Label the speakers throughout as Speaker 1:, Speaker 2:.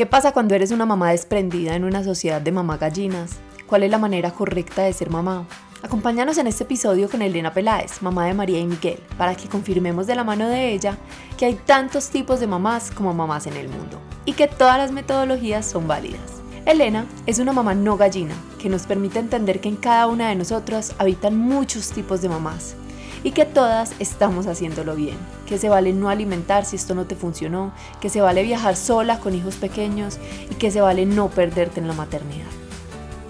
Speaker 1: ¿Qué pasa cuando eres una mamá desprendida en una sociedad de mamá gallinas? ¿Cuál es la manera correcta de ser mamá? Acompáñanos en este episodio con Elena Peláez, mamá de María y Miguel, para que confirmemos de la mano de ella que hay tantos tipos de mamás como mamás en el mundo y que todas las metodologías son válidas. Elena es una mamá no gallina que nos permite entender que en cada una de nosotras habitan muchos tipos de mamás y que todas estamos haciéndolo bien, que se vale no alimentar si esto no te funcionó, que se vale viajar sola con hijos pequeños y que se vale no perderte en la maternidad.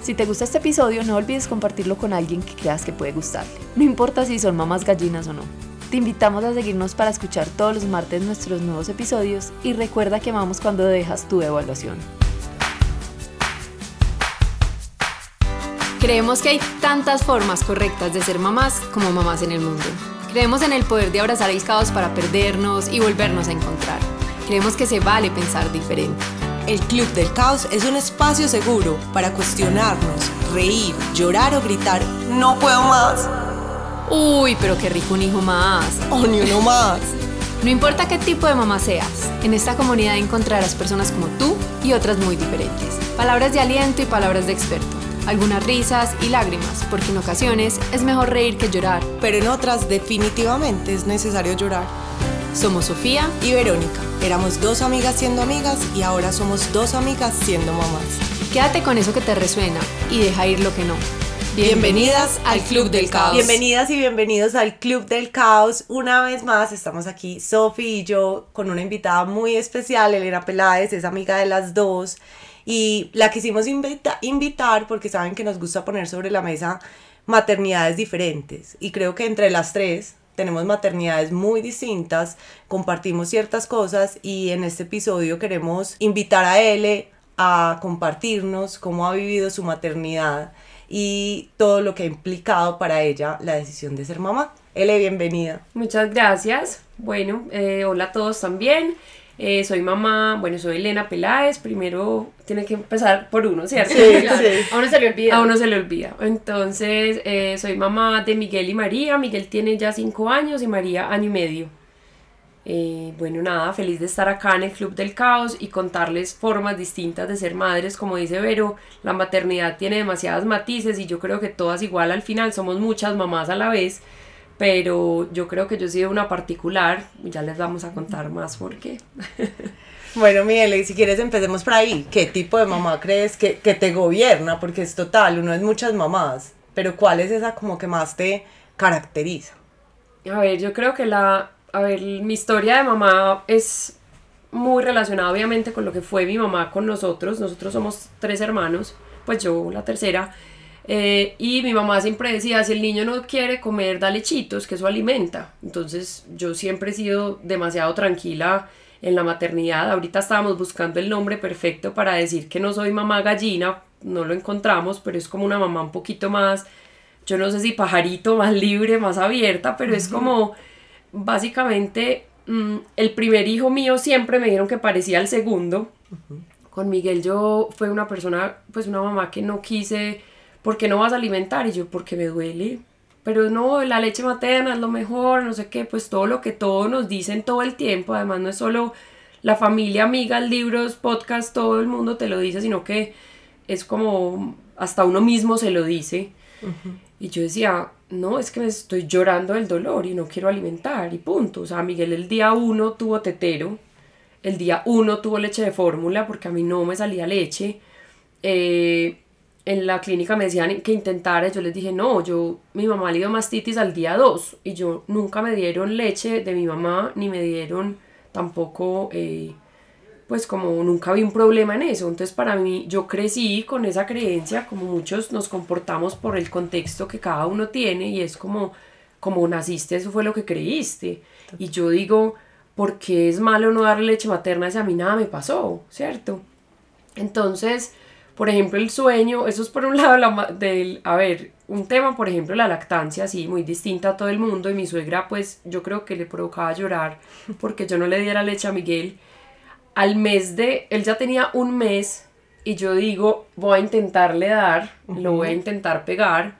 Speaker 1: Si te gusta este episodio, no olvides compartirlo con alguien que creas que puede gustarle. No importa si son mamás gallinas o no. Te invitamos a seguirnos para escuchar todos los martes nuestros nuevos episodios y recuerda que amamos cuando dejas tu evaluación. Creemos que hay tantas formas correctas de ser mamás como mamás en el mundo. Creemos en el poder de abrazar el caos para perdernos y volvernos a encontrar. Creemos que se vale pensar diferente.
Speaker 2: El Club del Caos es un espacio seguro para cuestionarnos, reír, llorar o gritar, no puedo más.
Speaker 1: Uy, pero qué rico un hijo más.
Speaker 2: O ni uno más.
Speaker 1: No importa qué tipo de mamá seas, en esta comunidad encontrarás personas como tú y otras muy diferentes. Palabras de aliento y palabras de experto algunas risas y lágrimas, porque en ocasiones es mejor reír que llorar.
Speaker 2: Pero en otras definitivamente es necesario llorar.
Speaker 1: Somos Sofía
Speaker 2: y Verónica. Éramos dos amigas siendo amigas y ahora somos dos amigas siendo mamás.
Speaker 1: Quédate con eso que te resuena y deja ir lo que no.
Speaker 2: Bienvenidas al Club del Caos.
Speaker 3: Bienvenidas y bienvenidos al Club del Caos. Una vez más estamos aquí, Sofi y yo, con una invitada muy especial, Elena Peláez, es amiga de las dos. Y la quisimos invitar porque saben que nos gusta poner sobre la mesa maternidades diferentes. Y creo que entre las tres tenemos maternidades muy distintas, compartimos ciertas cosas y en este episodio queremos invitar a Ele a compartirnos cómo ha vivido su maternidad y todo lo que ha implicado para ella la decisión de ser mamá. Ele, bienvenida.
Speaker 4: Muchas gracias. Bueno, eh, hola a todos también. Eh, soy mamá, bueno, soy Elena Peláez, primero tiene que empezar por uno, ¿cierto?
Speaker 3: Sí,
Speaker 4: A uno se le olvida. A uno se le olvida. Entonces, eh, soy mamá de Miguel y María, Miguel tiene ya cinco años y María año y medio. Eh, bueno, nada, feliz de estar acá en el Club del Caos y contarles formas distintas de ser madres, como dice Vero, la maternidad tiene demasiadas matices y yo creo que todas igual al final somos muchas mamás a la vez pero yo creo que yo he sido una particular, ya les vamos a contar más por qué.
Speaker 3: Bueno, Miguel, si quieres empecemos por ahí. ¿Qué tipo de mamá crees que, que, te gobierna? Porque es total, uno es muchas mamás, pero ¿cuál es esa como que más te caracteriza?
Speaker 4: A ver, yo creo que la, a ver, mi historia de mamá es muy relacionada obviamente con lo que fue mi mamá con nosotros. Nosotros somos tres hermanos, pues yo la tercera. Eh, y mi mamá siempre decía, si el niño no quiere comer, dale chitos, que eso alimenta. Entonces yo siempre he sido demasiado tranquila en la maternidad. Ahorita estábamos buscando el nombre perfecto para decir que no soy mamá gallina, no lo encontramos, pero es como una mamá un poquito más, yo no sé si pajarito, más libre, más abierta, pero es como básicamente mm, el primer hijo mío siempre me dijeron que parecía el segundo. Con Miguel yo fue una persona, pues una mamá que no quise ¿por qué no vas a alimentar? Y yo, porque me duele. Pero no, la leche materna es lo mejor, no sé qué, pues todo lo que todos nos dicen todo el tiempo, además no es solo la familia, amigas, libros, podcast, todo el mundo te lo dice, sino que es como hasta uno mismo se lo dice. Y yo decía, no, es que me estoy llorando del dolor y no quiero alimentar y punto. O sea, Miguel el día uno tuvo tetero, el día uno tuvo leche de fórmula porque a mí no me salía leche. Eh, en la clínica me decían que intentara, yo les dije, no, yo, mi mamá le dio mastitis al día 2 y yo nunca me dieron leche de mi mamá, ni me dieron tampoco, eh, pues como nunca vi un problema en eso. Entonces para mí, yo crecí con esa creencia, como muchos nos comportamos por el contexto que cada uno tiene y es como, como naciste, eso fue lo que creíste. Y yo digo, ¿por qué es malo no darle leche materna si a mí nada me pasó? ¿Cierto? Entonces por ejemplo, el sueño, eso es por un lado la, del, a ver, un tema, por ejemplo, la lactancia, sí, muy distinta a todo el mundo y mi suegra, pues yo creo que le provocaba llorar porque yo no le diera leche a Miguel. Al mes de, él ya tenía un mes y yo digo, voy a intentarle dar, lo voy a intentar pegar.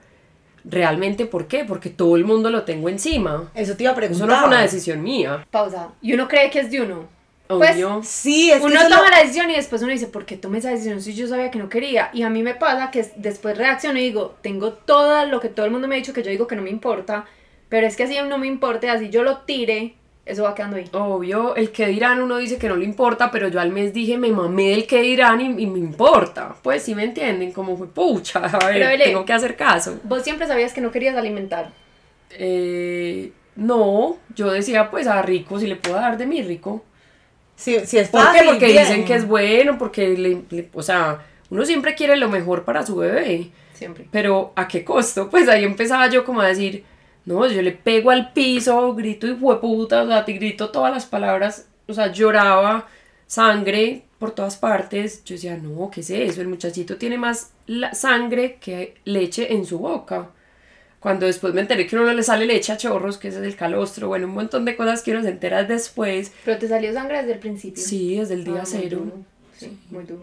Speaker 4: Realmente, ¿por qué? Porque todo el mundo lo tengo encima.
Speaker 3: Eso te iba a preguntar.
Speaker 4: Eso no fue una decisión mía.
Speaker 1: Pausa. ¿Y uno cree que es de uno? Pues,
Speaker 4: Obvio.
Speaker 3: Sí, es que
Speaker 1: uno
Speaker 3: eso
Speaker 1: toma
Speaker 3: lo-
Speaker 1: la decisión y después uno dice, ¿por qué tomé esa decisión si yo sabía que no quería? Y a mí me pasa que después reacciono y digo, tengo todo lo que todo el mundo me ha dicho que yo digo que no me importa, pero es que así no me importe, así yo lo tire, eso va quedando ahí.
Speaker 4: Obvio, el que dirán uno dice que no le importa, pero yo al mes dije me mamé del que dirán y, y me importa. Pues sí me entienden, como fue pucha, a ver, tengo que hacer caso.
Speaker 1: Vos siempre sabías que no querías alimentar.
Speaker 4: Eh, no, yo decía pues a rico, si le puedo dar de mi rico.
Speaker 3: Sí, sí es
Speaker 4: ¿Por qué? Porque
Speaker 3: bien.
Speaker 4: dicen que es bueno, porque le, le- o sea, uno siempre quiere lo mejor para su bebé.
Speaker 1: Siempre.
Speaker 4: Pero ¿a qué costo? Pues ahí empezaba yo como a decir, no, yo le pego al piso, grito y hueputa, o sea, te grito todas las palabras, o sea, lloraba, sangre por todas partes. Yo decía, no, ¿qué es eso? El muchachito tiene más la- sangre que leche en su boca. Cuando después me enteré que a uno no le sale leche a chorros, que ese es el calostro, bueno, un montón de cosas que uno se entera después.
Speaker 1: Pero te salió sangre desde el principio.
Speaker 4: Sí, desde el día
Speaker 1: Ah, muy
Speaker 4: cero.
Speaker 1: duro. Sí, muy duro.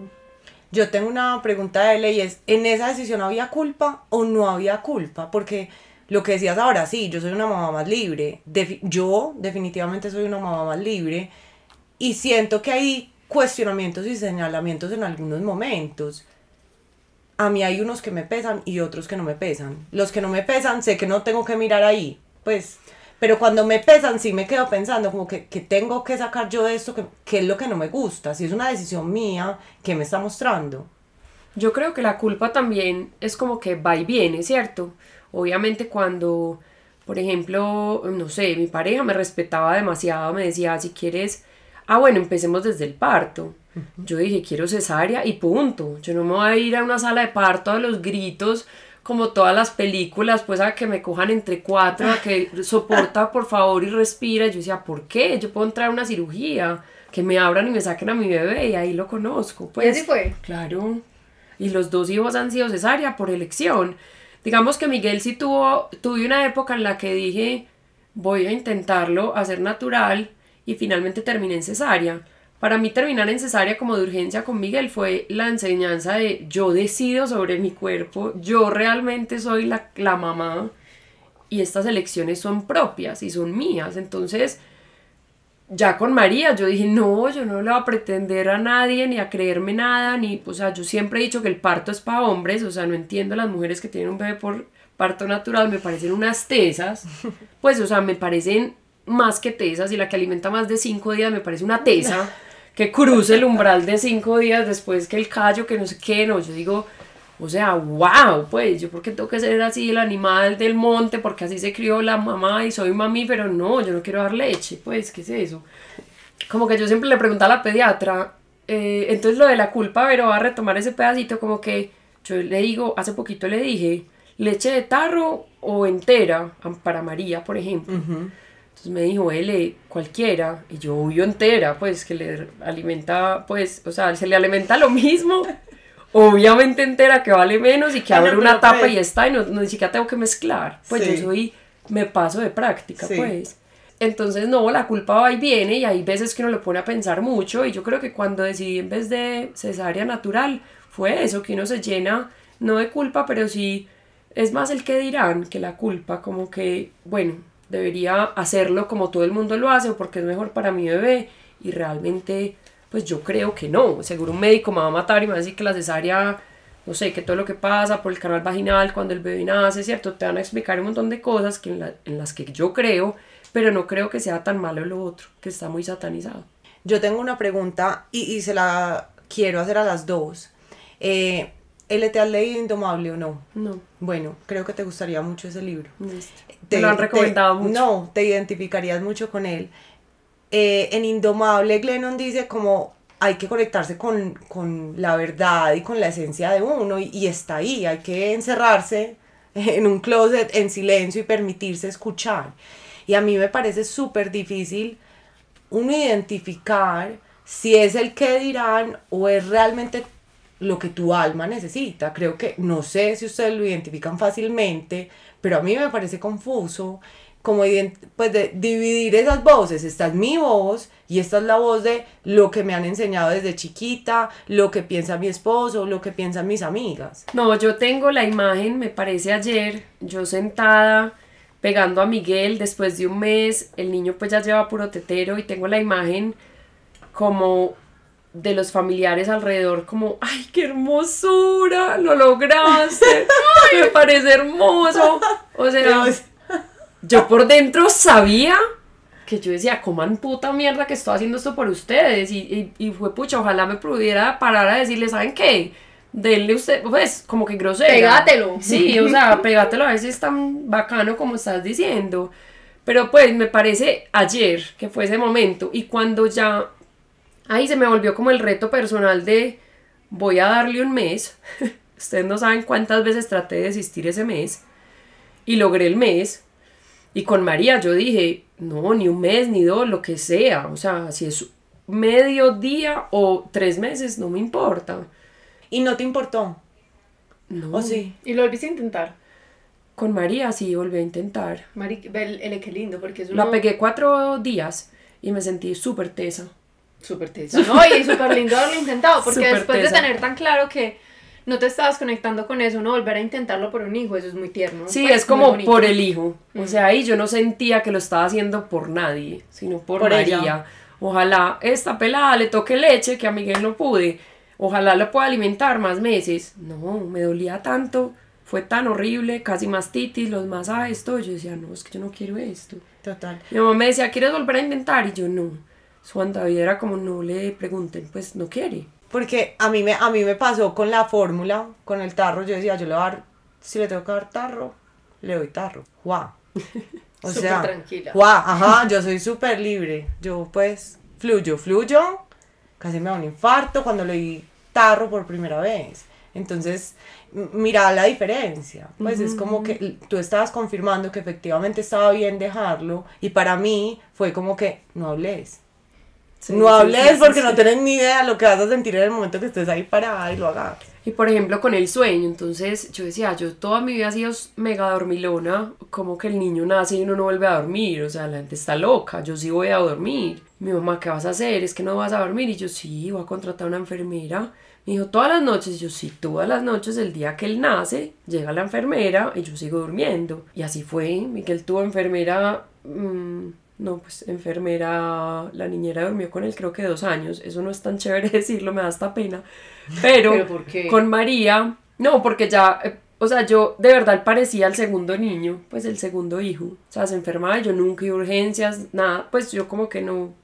Speaker 3: Yo tengo una pregunta de ley, es, ¿en esa decisión había culpa o no había culpa? Porque lo que decías ahora, sí, yo soy una mamá más libre, Defi- yo definitivamente soy una mamá más libre y siento que hay cuestionamientos y señalamientos en algunos momentos. A mí hay unos que me pesan y otros que no me pesan. Los que no me pesan sé que no tengo que mirar ahí, pues, pero cuando me pesan sí me quedo pensando como que, que tengo que sacar yo de esto, que, que es lo que no me gusta, si es una decisión mía, ¿qué me está mostrando?
Speaker 4: Yo creo que la culpa también es como que va y viene, ¿cierto? Obviamente cuando, por ejemplo, no sé, mi pareja me respetaba demasiado, me decía, si quieres, ah, bueno, empecemos desde el parto. Yo dije, quiero cesárea y punto. Yo no me voy a ir a una sala de parto a los gritos como todas las películas, pues a que me cojan entre cuatro, a que soporta por favor y respira. Yo decía, ¿por qué? Yo puedo entrar a una cirugía, que me abran y me saquen a mi bebé y ahí lo conozco. Pues,
Speaker 1: ¿Y así fue?
Speaker 4: Claro. Y los dos hijos han sido cesárea por elección. Digamos que Miguel sí tuvo, tuve una época en la que dije, voy a intentarlo hacer natural y finalmente terminé en cesárea. Para mí terminar en cesárea como de urgencia con Miguel fue la enseñanza de yo decido sobre mi cuerpo, yo realmente soy la, la mamá y estas elecciones son propias y son mías. Entonces, ya con María yo dije, no, yo no le voy a pretender a nadie ni a creerme nada, ni, o sea, yo siempre he dicho que el parto es para hombres, o sea, no entiendo a las mujeres que tienen un bebé por parto natural, me parecen unas tesas, pues, o sea, me parecen más que tesas y la que alimenta más de cinco días me parece una tesa que cruce el umbral de cinco días después que el callo, que no sé qué, no, yo digo, o sea, wow, pues yo porque tengo que ser así el animal del monte, porque así se crió la mamá y soy mamífero, no, yo no quiero dar leche, pues, ¿qué es eso? Como que yo siempre le preguntaba a la pediatra, eh, entonces lo de la culpa, pero va a retomar ese pedacito, como que yo le digo, hace poquito le dije, leche de tarro o entera, para María, por ejemplo. Entonces me dijo, L, cualquiera. Y yo, obvio, entera, pues, que le alimenta, pues, o sea, se le alimenta lo mismo. Obviamente entera, que vale menos y que
Speaker 3: Ah, no,
Speaker 4: abre una tapa
Speaker 3: pues-
Speaker 4: y está, y no, no, ni siquiera tengo que mezclar. Pues
Speaker 3: Sí.
Speaker 4: yo soy, me paso de práctica,
Speaker 3: Sí.
Speaker 4: pues. Entonces, no, la culpa va y viene y hay veces que uno le pone a pensar mucho y yo creo que cuando decidí en vez de cesárea natural fue eso, que uno se llena, no de culpa, pero sí es más el que dirán que la culpa, como que, bueno, debería hacerlo como todo el mundo lo hace o porque es mejor para mi bebé y realmente, pues yo creo que no, seguro un médico me va a matar y me va a decir que la cesárea, no sé, que todo lo que pasa por el canal vaginal cuando el bebé nace, ¿cierto? Te van a explicar un montón de cosas que en, la- en las que yo creo, pero no creo que sea tan malo lo otro, que está muy satanizado.
Speaker 3: Yo tengo una pregunta y, y se la quiero hacer a las dos. Eh, ¿L te has leído Indomable o no?
Speaker 4: No,
Speaker 3: Bueno, creo que te gustaría mucho ese libro.
Speaker 4: listo. Te lo han
Speaker 3: te-
Speaker 4: recomendado mucho.
Speaker 3: No, te identificarías mucho con él. Eh, en Indomable, Glennon dice como hay que conectarse con, con la verdad y con la esencia de uno y, y está ahí, hay que encerrarse en un closet en silencio y permitirse escuchar. Y a mí me parece súper difícil uno identificar si es el que dirán o es realmente lo que tu alma necesita. Creo que no sé si ustedes lo identifican fácilmente, pero a mí me parece confuso como pues dividir esas voces. Esta es mi voz y esta es la voz de lo que me han enseñado desde chiquita, lo que piensa mi esposo, lo que piensan mis amigas.
Speaker 4: No, yo tengo la imagen, me parece ayer, yo sentada pegando a Miguel después de un mes, el niño pues ya lleva puro tetero y tengo la imagen como de los familiares alrededor, como, ay, qué hermosura, lo lograste, me parece hermoso. O sea, yo por dentro sabía que yo decía, coman puta mierda que estoy haciendo esto por ustedes. Y, y, y fue pucha, ojalá me pudiera parar a decirle, ¿saben qué? Denle usted, pues, como que grosera.
Speaker 1: Pégátelo.
Speaker 4: Sí, o sea, pégátelo a veces es tan bacano como estás diciendo. Pero pues me parece ayer que fue ese momento. Y cuando ya ahí se me volvió como el reto personal de voy a darle un mes. Ustedes no saben cuántas veces traté de desistir ese mes. Y logré el mes. Y con María yo dije, no, ni un mes, ni dos, lo que sea. O sea, si es medio día o tres meses, no me importa.
Speaker 3: ¿Y no te importó?
Speaker 4: No.
Speaker 3: ¿O sí?
Speaker 1: Y lo volviste a intentar.
Speaker 4: Con María sí volví a intentar.
Speaker 1: Mari, el, el qué lindo, porque es
Speaker 4: La
Speaker 1: uno
Speaker 4: pegué cuatro días y me sentí súper tesa.
Speaker 1: Súper tesa. No, y súper lindo haberlo intentado, porque después
Speaker 4: tesa.
Speaker 1: de tener tan claro que no te estabas conectando con eso, no volver a intentarlo por un hijo, eso es muy tierno.
Speaker 4: Sí,
Speaker 1: Pues,
Speaker 4: es como por el hijo. O sea, ahí yo no sentía que lo estaba haciendo por nadie, sino por,
Speaker 3: Por
Speaker 4: María.
Speaker 3: ella.
Speaker 4: Ojalá esta pelada le toque leche que a Miguel no pude. Ojalá lo pueda alimentar más meses. No, me dolía tanto. Fue tan horrible, casi mastitis, los masajes, todo. Yo decía, no, es que yo no quiero esto.
Speaker 3: Total.
Speaker 4: Mi mamá me decía, ¿quieres volver a intentar? Y yo, no. Su David era como, no le pregunten, pues no quiere.
Speaker 3: Porque a mí me, a mí me pasó con la fórmula, con el tarro. Yo decía, yo le voy a dar, si le tengo que dar tarro, le doy tarro. ¡Guau! O
Speaker 1: Súper
Speaker 3: sea,
Speaker 1: tranquila.
Speaker 3: ¡guau! Ajá, yo soy súper libre. Yo pues fluyo, fluyo. Casi me da un infarto cuando le di tarro por primera vez. Entonces, mira la diferencia. Pues es como que tú estabas confirmando que efectivamente estaba bien dejarlo. Y para mí fue como que no hables.
Speaker 4: Sí,
Speaker 3: no hables
Speaker 4: sí, sí,
Speaker 3: porque no tienes ni idea lo que vas a sentir en el momento que estés ahí parada y lo hagas.
Speaker 4: Y por ejemplo con el sueño, entonces yo decía, yo toda mi vida he sido mega dormilona, como que el niño nace y uno no vuelve a dormir, o sea, la gente está loca, yo sí voy a dormir. Mi mamá, ¿qué vas a hacer? Es que no vas a dormir. Y yo, sí, voy a contratar a una enfermera. Me dijo, todas las noches. Y yo, sí, todas las noches, el día que él nace, llega la enfermera y yo sigo durmiendo. Y así fue. Miguel tuvo enfermera. mm, no, pues enfermera. La niñera durmió con él, creo que dos años. Eso no es tan chévere decirlo, me da hasta pena. Pero,
Speaker 1: ¿Pero por qué?
Speaker 4: con María, no, porque ya. eh, o sea, yo de verdad parecía el segundo niño, pues el segundo hijo. O sea, se enfermaba, yo nunca iba a urgencias, nada, pues yo como que no,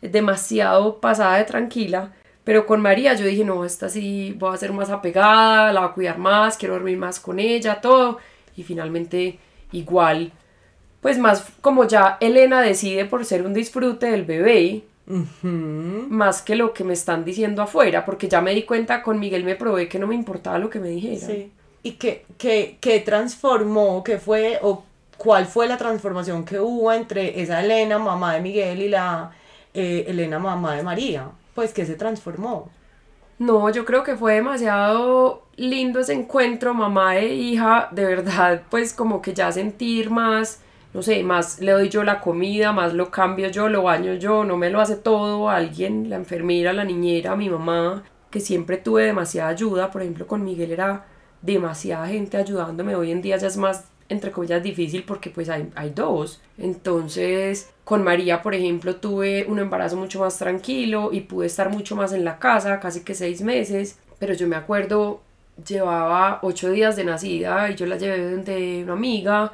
Speaker 4: demasiado pasada de tranquila. Pero con María yo dije, no, esta sí voy a ser más apegada, la voy a cuidar más, quiero dormir más con ella, todo. Y finalmente igual, pues más como ya Elena decide por ser un disfrute del bebé, más que lo que me están diciendo afuera, porque ya me di cuenta con Miguel me probé que no me importaba lo que me dijeran.
Speaker 3: Sí. ¿Y qué, qué, qué transformó? ¿Qué fue o cuál fue la transformación que hubo entre esa Elena, mamá de Miguel, y la eh, Elena, mamá de María? Pues que se transformó.
Speaker 4: No, yo creo que fue demasiado lindo ese encuentro, mamá e hija, de verdad, pues como que ya sentir más, no sé, más le doy yo la comida, más lo cambio yo, lo baño yo, no me lo hace todo alguien, la enfermera, la niñera, mi mamá, que siempre tuve demasiada ayuda, por ejemplo con Miguel era demasiada gente ayudándome, hoy en día ya es más entre comillas difícil porque pues hay, hay dos. Entonces con María, por ejemplo, tuve un embarazo mucho más tranquilo y pude estar mucho más en la casa, casi que seis meses. Pero yo me acuerdo, llevaba ocho días de nacida y yo la llevé de una amiga.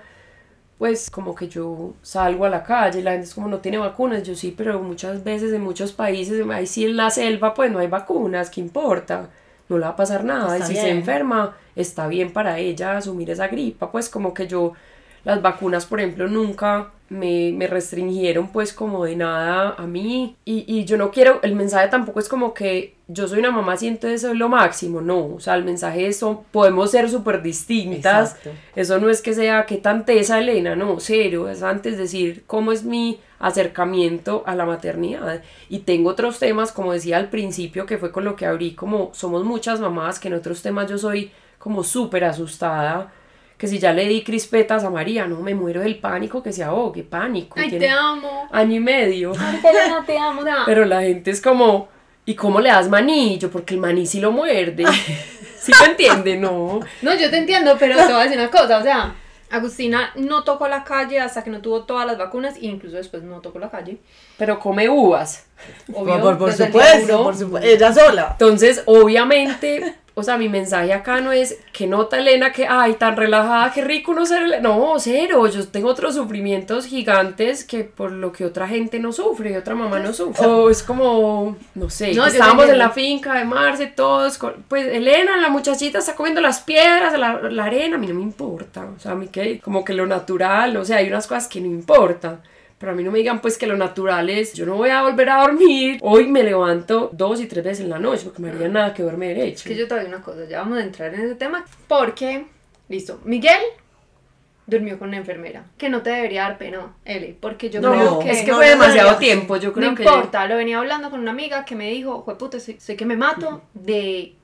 Speaker 4: Pues como que yo salgo a la calle, la gente es como no tiene vacunas, yo sí, pero muchas veces en muchos países, ahí sí en la selva, pues no hay vacunas, ¿qué importa? No le va a pasar nada,
Speaker 3: Está
Speaker 4: y si se enferma, está bien para ella asumir esa gripa, pues como que yo las vacunas, por ejemplo, nunca me, me restringieron pues como de nada a mí. Y, y yo no quiero, el mensaje tampoco es como que yo soy una mamá, siento eso es lo máximo, no, o sea, el mensaje es, son- podemos ser súper distintas,
Speaker 3: Exacto.
Speaker 4: eso no es que sea que tanteza Elena, no, cero, es antes decir cómo es mi acercamiento a la maternidad. Y tengo otros temas, como decía al principio, que fue con lo que abrí, como somos muchas mamás, que en otros temas yo soy como súper asustada, que si ya le di crispetas a María, no, me muero del pánico que se ahogue, pánico.
Speaker 1: Ay,
Speaker 4: tiene
Speaker 1: te amo.
Speaker 4: Año y medio.
Speaker 1: Ay, Elena, te amo. te amo.
Speaker 4: Pero la gente es como, ¿y cómo le das maní? Yo, porque el maní sí lo muerde. ¿Sí me entiende? No.
Speaker 1: No, yo te entiendo, pero te voy a decir una cosa, o sea, Agustina no tocó la calle hasta que no tuvo todas las vacunas e incluso después no tocó la calle.
Speaker 4: Pero come uvas.
Speaker 1: Obvio,
Speaker 3: por, por
Speaker 1: día
Speaker 3: supuesto, por supuesto. Ella sola.
Speaker 4: Entonces, obviamente, o sea, mi mensaje acá no es que nota Elena que, ay, tan relajada, qué rico no ser rela-". No, cero. Yo tengo otros sufrimientos gigantes que por lo que otra gente no sufre y otra mamá no sufre. O es como, no sé,
Speaker 1: No,
Speaker 4: estábamos en la finca de Marce, todos, con- pues Elena, la muchachita, está comiendo las piedras, la, la arena, a mí no me importa. O sea, a mí que, como que lo natural, o sea, hay unas cosas que no importan. Pero a mí no me digan pues que lo natural es, yo no voy a volver a dormir. Hoy me levanto dos y tres veces en la noche porque me haría nada que duerme derecho.
Speaker 1: Es que yo te una cosa, ya vamos a entrar en ese tema. Porque, listo, Miguel durmió con una enfermera. Que no te debería dar pena, Eli. Porque yo
Speaker 4: no,
Speaker 1: creo que.
Speaker 4: es que
Speaker 3: no,
Speaker 4: fue
Speaker 3: no
Speaker 4: demasiado
Speaker 3: deberías.
Speaker 4: tiempo. Yo creo
Speaker 1: no
Speaker 4: que
Speaker 1: importa, lo venía hablando con una amiga que me dijo, puta, soy, soy que me mato de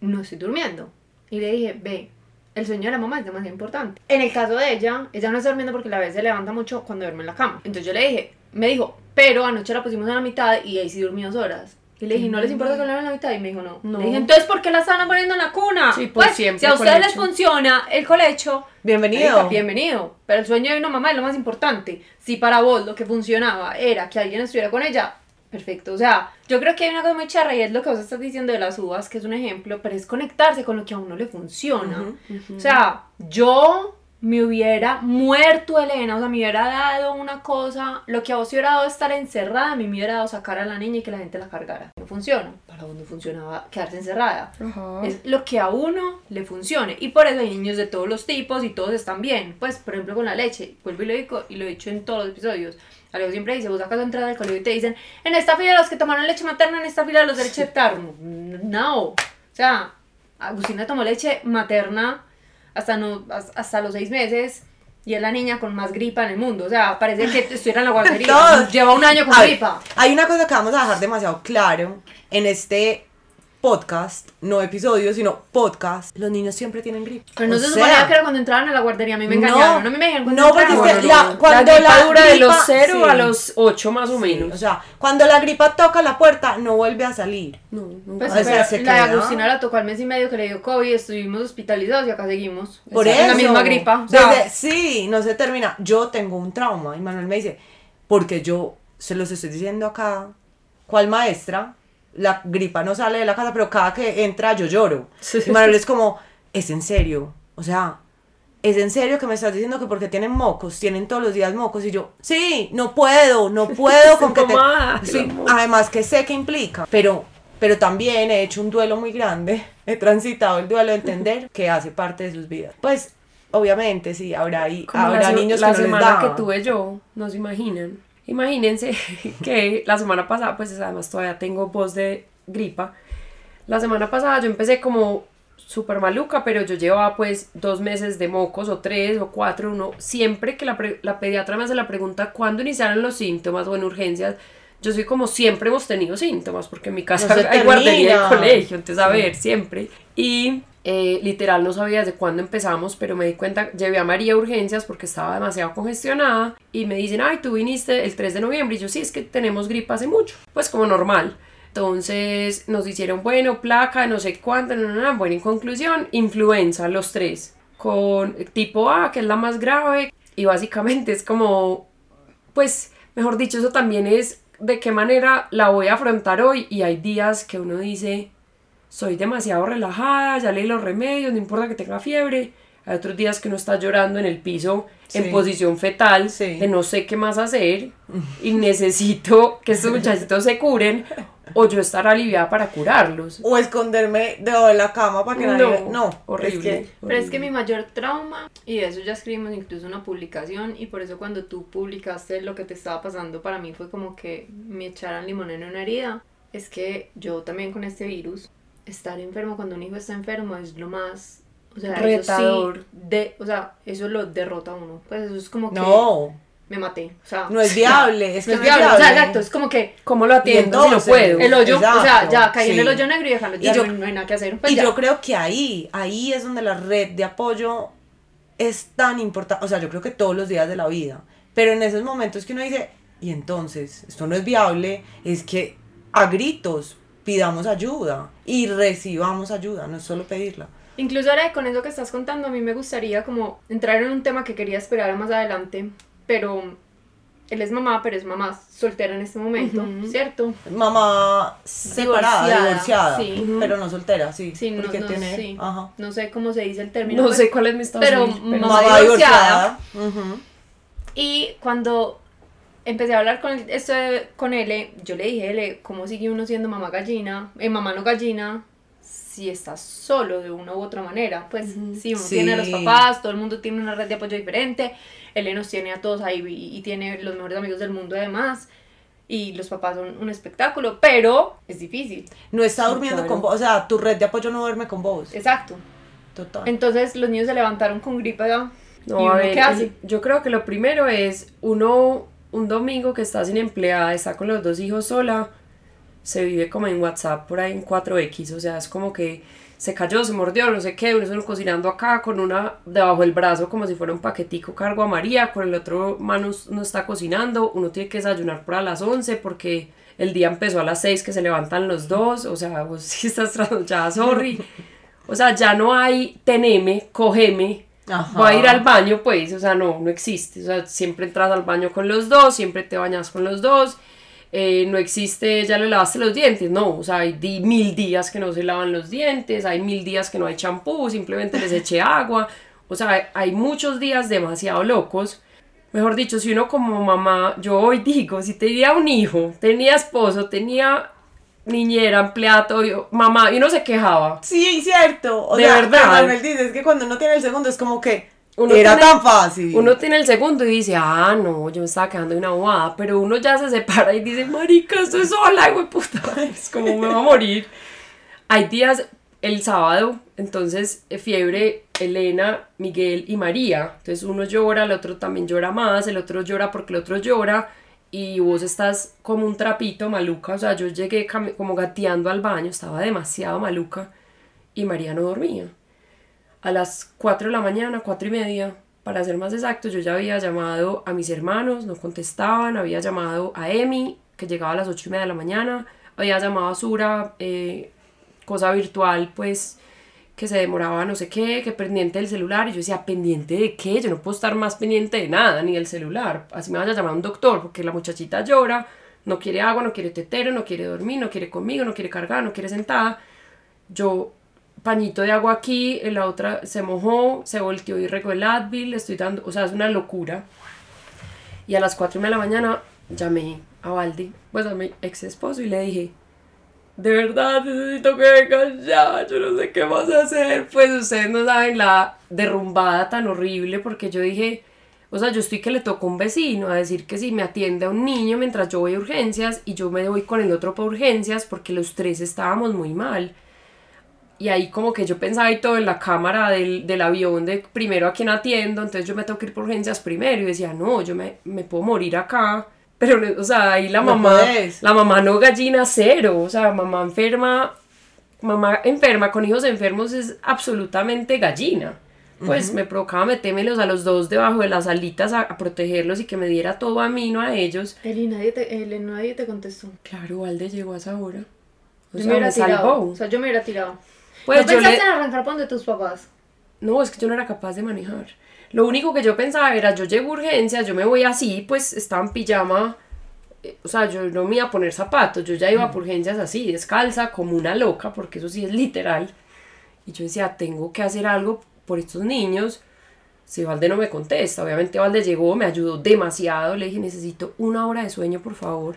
Speaker 1: no estoy durmiendo. Y le dije, ve, el sueño de la mamá es demasiado importante. En el caso de ella, ella no está durmiendo porque la vez se levanta mucho cuando duerme en la cama. Entonces yo le dije, me dijo, pero anoche la pusimos en la mitad y ahí sí dormí dos horas. Y le dije, ¿no les importa que la en la mitad? Y me dijo, no.
Speaker 4: No.
Speaker 1: Le dije, entonces, ¿por qué la están poniendo en la cuna?
Speaker 4: Sí, por
Speaker 1: pues,
Speaker 4: siempre
Speaker 1: si a ustedes les funciona el colecho,
Speaker 3: Bienvenido.
Speaker 1: Marica, bienvenido. Pero el sueño de una mamá es lo más importante. Si para vos lo que funcionaba era que alguien estuviera con ella, perfecto. O sea, yo creo que hay una cosa muy charra y es lo que vos estás diciendo de las uvas, que es un ejemplo, pero es conectarse con lo que a uno le funciona. O sea, yo me hubiera muerto, Elena, o sea, me hubiera dado una cosa, lo que a vos hubiera dado estar encerrada, a mí me hubiera dado sacar a la niña y que la gente la cargara. No funciona. Para vos no funcionaba quedarse encerrada.
Speaker 4: Ajá.
Speaker 1: Es lo que a uno le funcione. Y por eso hay niños de todos los tipos y todos están bien. Pues, por ejemplo, con la leche. Vuelvo y lo digo, y lo he dicho en todos los episodios. Alejo siempre dice, vos acá entrar al colegio y te dicen, en esta fila los que tomaron leche materna, en esta fila los de leche materna. No. O sea, Agustina tomó leche materna hasta, no, hasta los seis meses. Y es la niña con más gripa en el mundo. O sea, parece que estuviera en la guardería. Lleva un año con
Speaker 3: A ver,
Speaker 1: gripa.
Speaker 3: Hay una cosa que vamos a dejar demasiado claro en este podcast, no episodio, sino podcast. Los niños siempre tienen gripe.
Speaker 1: Pero no
Speaker 3: O
Speaker 1: se suponía que era cuando entraban a la guardería. A mí me
Speaker 3: No,
Speaker 1: engañaron. a mí me dijeron cuando
Speaker 3: no, porque la- cuando
Speaker 4: la gripa
Speaker 3: la
Speaker 4: dura de los
Speaker 3: gripa-
Speaker 4: 0
Speaker 3: sí.
Speaker 4: a los 8 más o
Speaker 3: Sí,
Speaker 4: menos.
Speaker 3: o sea, cuando la gripa toca la puerta, no vuelve a salir.
Speaker 4: no, nunca.
Speaker 1: Pues,
Speaker 3: O sea, se
Speaker 1: la de. Agustina la tocó al mes y medio que le dio COVID, estuvimos hospitalizados y acá seguimos.
Speaker 3: Por eso.
Speaker 1: En la misma gripa. O sea,
Speaker 3: Desde- sí, no se termina. Yo tengo un trauma. Y Manuel me dice, porque yo se los estoy diciendo acá, ¿cuál maestra? La gripa no sale de la casa, pero cada que entra yo lloro.
Speaker 4: Sí.
Speaker 3: Y Manuel es como, es en serio. O sea, es en serio que me estás diciendo que porque tienen mocos, tienen todos los días mocos. Y yo, sí, no puedo, no puedo con que te. Sí, además que sé que implica. Pero, pero también he hecho un duelo muy grande. He transitado el duelo de entender que hace parte de sus vidas. Pues, obviamente, sí, habrá,
Speaker 4: Como
Speaker 3: habrá
Speaker 4: la,
Speaker 3: niños
Speaker 4: la
Speaker 3: que no les
Speaker 4: semana
Speaker 3: da.
Speaker 4: que tuve yo, no se imaginan. Imagínense que la semana pasada, pues además todavía tengo voz de gripa. La semana pasada yo empecé como súper maluca, pero yo llevaba pues dos meses de mocos o tres o cuatro, uno. Siempre que la, la pediatra me hace la pregunta cuándo iniciaron los síntomas o en urgencias, yo soy como siempre hemos tenido síntomas, porque en mi casa
Speaker 3: No
Speaker 4: hay guardería y
Speaker 3: termina.
Speaker 4: colegio, entonces a
Speaker 3: Sí.
Speaker 4: ver, siempre. Y eh, literal no sabía desde cuándo empezamos, pero me di cuenta, llevé a María a urgencias porque estaba demasiado congestionada y me dicen, ay, tú viniste el 3 de noviembre y yo sí, es que tenemos gripa hace mucho, pues como normal. Entonces nos hicieron, bueno, placa, no sé cuánto, no, no, no. bueno, en conclusión, influenza, los tres, con tipo A, que es la más grave, y básicamente es como, pues, mejor dicho, eso también es de qué manera la voy a afrontar hoy, y hay días que uno dice, soy demasiado relajada, ya leí los remedios, no importa que tenga fiebre. Hay otros días que uno está llorando en el piso
Speaker 3: Sí.
Speaker 4: en posición fetal,
Speaker 3: Sí.
Speaker 4: de no sé qué más hacer y necesito que estos muchachitos se curen o yo estar aliviada para curarlos.
Speaker 3: O esconderme debajo de la cama para que nadie...
Speaker 4: No,
Speaker 3: No,
Speaker 4: horrible.
Speaker 3: Es que,
Speaker 1: Pero es que mi mayor trauma, y de eso ya escribimos incluso una publicación, y por eso cuando tú publicaste lo que te estaba pasando, para mí fue como que me echaran limón en una herida, es que yo también con este virus, estar enfermo cuando un hijo está enfermo es lo más... O sea,
Speaker 4: Retador.
Speaker 1: eso sí, de, o sea, eso lo derrota a uno. Pues eso es como que
Speaker 3: no,
Speaker 1: me maté. O sea,
Speaker 3: no es viable. Es
Speaker 1: no es viable. O sea, exacto, es como que
Speaker 4: ¿Cómo lo atiendo si no
Speaker 3: entonces,
Speaker 4: puedo?
Speaker 1: el hoyo, o sea, ya caí en el hoyo negro y déjalo,
Speaker 3: Y
Speaker 1: ya
Speaker 3: yo-
Speaker 1: no, no hay nada que hacer. Pues
Speaker 3: y
Speaker 1: ya.
Speaker 3: yo creo que ahí, ahí es donde la red de apoyo es tan importante, o sea, yo creo que todos los días de la vida, pero en esos momentos que uno dice, y entonces, esto no es viable, es que a gritos pidamos ayuda y recibamos ayuda, no es solo pedirla.
Speaker 1: Incluso ahora con eso que estás contando, a mí me gustaría como entrar en un tema que quería esperar a más adelante, pero él es mamá, pero es mamá soltera en este momento. ¿cierto?
Speaker 3: Mamá separada,
Speaker 1: Divorciada,
Speaker 3: divorciada,
Speaker 1: sí.
Speaker 3: pero no soltera, sí.
Speaker 1: Sí, no,
Speaker 3: porque
Speaker 1: no,
Speaker 3: tiene,
Speaker 1: sí.
Speaker 3: ajá.
Speaker 1: No sé cómo se dice el término.
Speaker 4: No
Speaker 1: pues,
Speaker 4: sé cuál es mi estado
Speaker 1: pero mamá
Speaker 3: Mamá
Speaker 1: divorciada.
Speaker 3: divorciada. ujú.
Speaker 1: Y cuando empecé a hablar con, él- esto de- con él, yo le dije, L, ¿cómo sigue uno siendo mamá gallina? Eh, mamá no gallina, si estás solo de una u otra manera. Pues si uno
Speaker 3: Sí.
Speaker 1: tiene a los papás, todo el mundo tiene una red de apoyo diferente, él nos tiene a todos ahí y, y tiene los mejores amigos del mundo además. Y los papás son un espectáculo, pero es difícil.
Speaker 3: No está
Speaker 4: Sí,
Speaker 3: durmiendo
Speaker 4: claro.
Speaker 3: con vos, o sea, tu red de apoyo no duerme con vos.
Speaker 1: Exacto.
Speaker 3: Total.
Speaker 1: Entonces los niños se levantaron con gripe. ¿no?
Speaker 4: No,
Speaker 1: ¿Y
Speaker 4: a
Speaker 1: uno
Speaker 4: ver,
Speaker 1: qué hace?
Speaker 4: yo creo que lo primero es uno, un domingo que está sin empleada, está con los dos hijos sola, se vive como en WhatsApp por ahí en 4X, o sea, es como que se cayó, se mordió, no sé qué, uno solo cocinando acá con una debajo del brazo como si fuera un paquetico cargo a María, con el otro mano no está cocinando, uno tiene que desayunar para las 11 porque el día empezó a las 6 que se levantan los dos, o sea, vos sí estás trasnochada, sorry. O sea, ya no hay teneme, cogeme,
Speaker 3: Ajá.
Speaker 4: voy a ir al baño, pues, o sea, no, no existe. O sea, siempre entras al baño con los dos, siempre te bañas con los dos. eh, no existe, ya le lavaste los dientes, no, o sea, hay mil días que no se lavan los dientes, hay mil días que no hay champú, simplemente les eché agua, o sea, hay muchos días demasiado locos. Mejor dicho, si uno como mamá, yo hoy digo, si tenía un hijo, tenía esposo, tenía niñera, empleada, todo, mamá, y uno se quejaba.
Speaker 3: Sí, cierto. O
Speaker 4: De
Speaker 3: sea,
Speaker 4: verdad.
Speaker 3: Manuel dice, es que cuando uno tiene el segundo es como que
Speaker 4: Uno
Speaker 3: era
Speaker 4: tiene-
Speaker 3: tan fácil.
Speaker 4: Uno tiene el segundo y dice, ah, no, yo me estaba quedando de una bobada, pero uno ya se separa y dice, marica, estoy sola, güey, puta, es como me va a morir. Hay días, el sábado, entonces, eh, fiebre, Elena, Miguel y María, entonces uno llora, el otro también llora más, el otro llora porque el otro llora, y vos estás como un trapito maluca, o sea, yo llegué como gateando al baño, estaba demasiado maluca, y María no dormía. A las 4 de la mañana, 4 y media, para ser más exacto, yo ya había llamado a mis hermanos, no contestaban, había llamado a Emi, que llegaba a las 8 y media de la mañana, había llamado a Sura, eh, cosa virtual, pues, que se demoraba no sé qué, que pendiente del celular, y yo decía, ¿pendiente de qué? Yo no puedo estar más pendiente de nada, ni del celular, así me vaya a llamar un doctor, porque la muchachita llora, no quiere agua, no quiere tetero, no quiere dormir, no quiere conmigo, no quiere cargar, no quiere sentada, yo pañito de agua aquí, en la otra se mojó, se volteó y regó el Advil, le estoy dando, o sea, es una locura. Y a las 4 de la mañana llamé a Valdi, pues a mi ex esposo, y le dije, de verdad necesito que vengan ya, yo no sé qué más hacer. Pues ustedes no saben la derrumbada tan horrible, porque yo dije, o sea, yo estoy que le tocó un vecino a decir que si me atiende a un niño mientras yo voy a urgencias y yo me voy con el otro para urgencias porque los tres estábamos muy mal. Y ahí como que yo pensaba y todo en la cámara del, del avión de primero a quién atiendo, entonces yo me tengo que ir por urgencias primero y decía, no, yo me, me puedo morir acá. Pero, no- o sea, ahí la
Speaker 3: No
Speaker 4: mamá,
Speaker 3: podés.
Speaker 4: la mamá no gallina cero, o sea, mamá enferma, mamá enferma con hijos enfermos es absolutamente gallina. Pues me provocaba metérmelos a los dos debajo de las alitas a, a protegerlos y que me diera todo a mí, no a ellos.
Speaker 1: Eli, nadie te, Eli, nadie te contestó.
Speaker 4: Claro, Valde llegó a esa hora. O
Speaker 1: Yo
Speaker 4: sea,
Speaker 1: me hubiera
Speaker 4: me
Speaker 1: tirado.
Speaker 4: salvó.
Speaker 1: O sea, yo me hubiera tirado.
Speaker 4: Pues
Speaker 1: ¿No
Speaker 4: yo
Speaker 1: pensaste
Speaker 4: le-
Speaker 1: en arrancar por donde tus papás?
Speaker 4: No, es que yo no era capaz de manejar. Lo único que yo pensaba era, yo llego a urgencias, yo me voy así, pues estaba en pijama, eh, o sea, yo no me iba a poner zapatos, yo ya iba por urgencias así, descalza, como una loca, porque eso sí es literal. Y yo decía, tengo que hacer algo por estos niños. Si Valde no me contesta, obviamente Valde llegó, me ayudó demasiado, le dije, necesito una hora de sueño, por favor.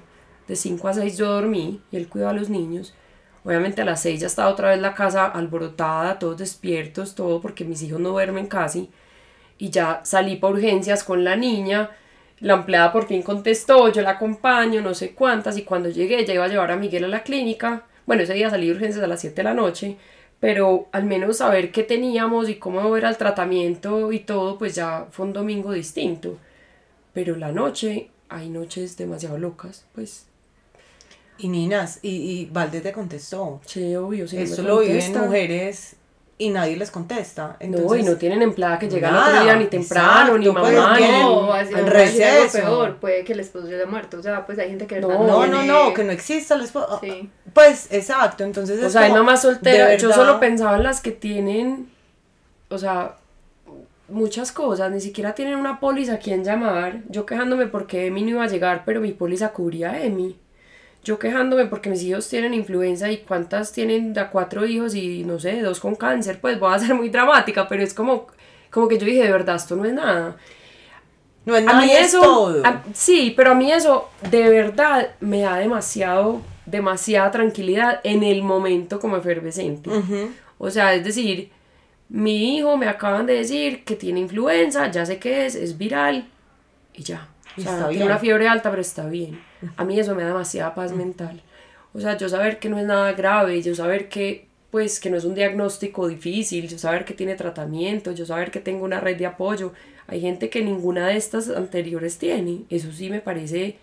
Speaker 4: De 5 a 6 yo dormí y él cuidó a los niños. Obviamente a las 6 ya estaba otra vez la casa alborotada, todos despiertos, todo, porque mis hijos no duermen casi. Y ya salí por urgencias con la niña. La empleada por fin contestó, yo la acompaño, no sé cuántas. Y cuando llegué, ya iba a llevar a Miguel a la clínica. Bueno, ese día salí de urgencias a las 7 de la noche. Pero al menos saber qué teníamos y cómo era el tratamiento y todo, pues ya fue un domingo distinto. Pero la noche, hay noches demasiado locas, pues.
Speaker 3: Y ninas, y, y Valde te contestó.
Speaker 4: Che, obvio, si no me
Speaker 3: Esto lo viven mujeres y nadie les contesta.
Speaker 4: no, y
Speaker 3: Entonces,
Speaker 4: no tienen empleada que llega al otro día ni temprano, ni
Speaker 3: exacto, pues,
Speaker 4: mamá,
Speaker 1: No, así algo
Speaker 3: receso.
Speaker 1: peor, puede que el esposo ya haya muerto, o sea, pues hay gente que
Speaker 4: No,
Speaker 3: No, no, no, que no exista el esposo.
Speaker 1: Sí.
Speaker 3: Pues, exacto, entonces
Speaker 4: O sea, hay mamás solteras. Yo solo pensaba en las que tienen, o sea, muchas cosas. Ni siquiera tienen una póliza a quien llamar. Yo quejándome porque Emi no iba a llegar, pero mi póliza cubría a Emi. Yo quejándome porque mis hijos tienen influenza y cuántas tienen a cuatro hijos y no sé, dos con cáncer. Pues voy a ser muy dramática, pero es como, como que yo dije, de verdad, esto no es nada.
Speaker 3: No es
Speaker 4: A
Speaker 3: nada,
Speaker 4: mí
Speaker 3: es
Speaker 4: eso,
Speaker 3: todo.
Speaker 4: a- sí, pero a mí eso de verdad me da demasiado, demasiada tranquilidad en el momento como efervescente. O sea, es decir, mi hijo me acaban de decir que tiene influenza, ya sé qué es, es viral y ya. O sea,
Speaker 3: está
Speaker 4: tiene
Speaker 3: bien.
Speaker 4: una fiebre alta, pero está bien. A mí eso me da demasiada paz mental. O sea, yo saber que no es nada grave, yo saber que pues que no es un diagnóstico difícil, yo saber que tiene tratamiento, yo saber que tengo una red de apoyo. Hay gente que ninguna de estas anteriores tiene. Eso sí me parece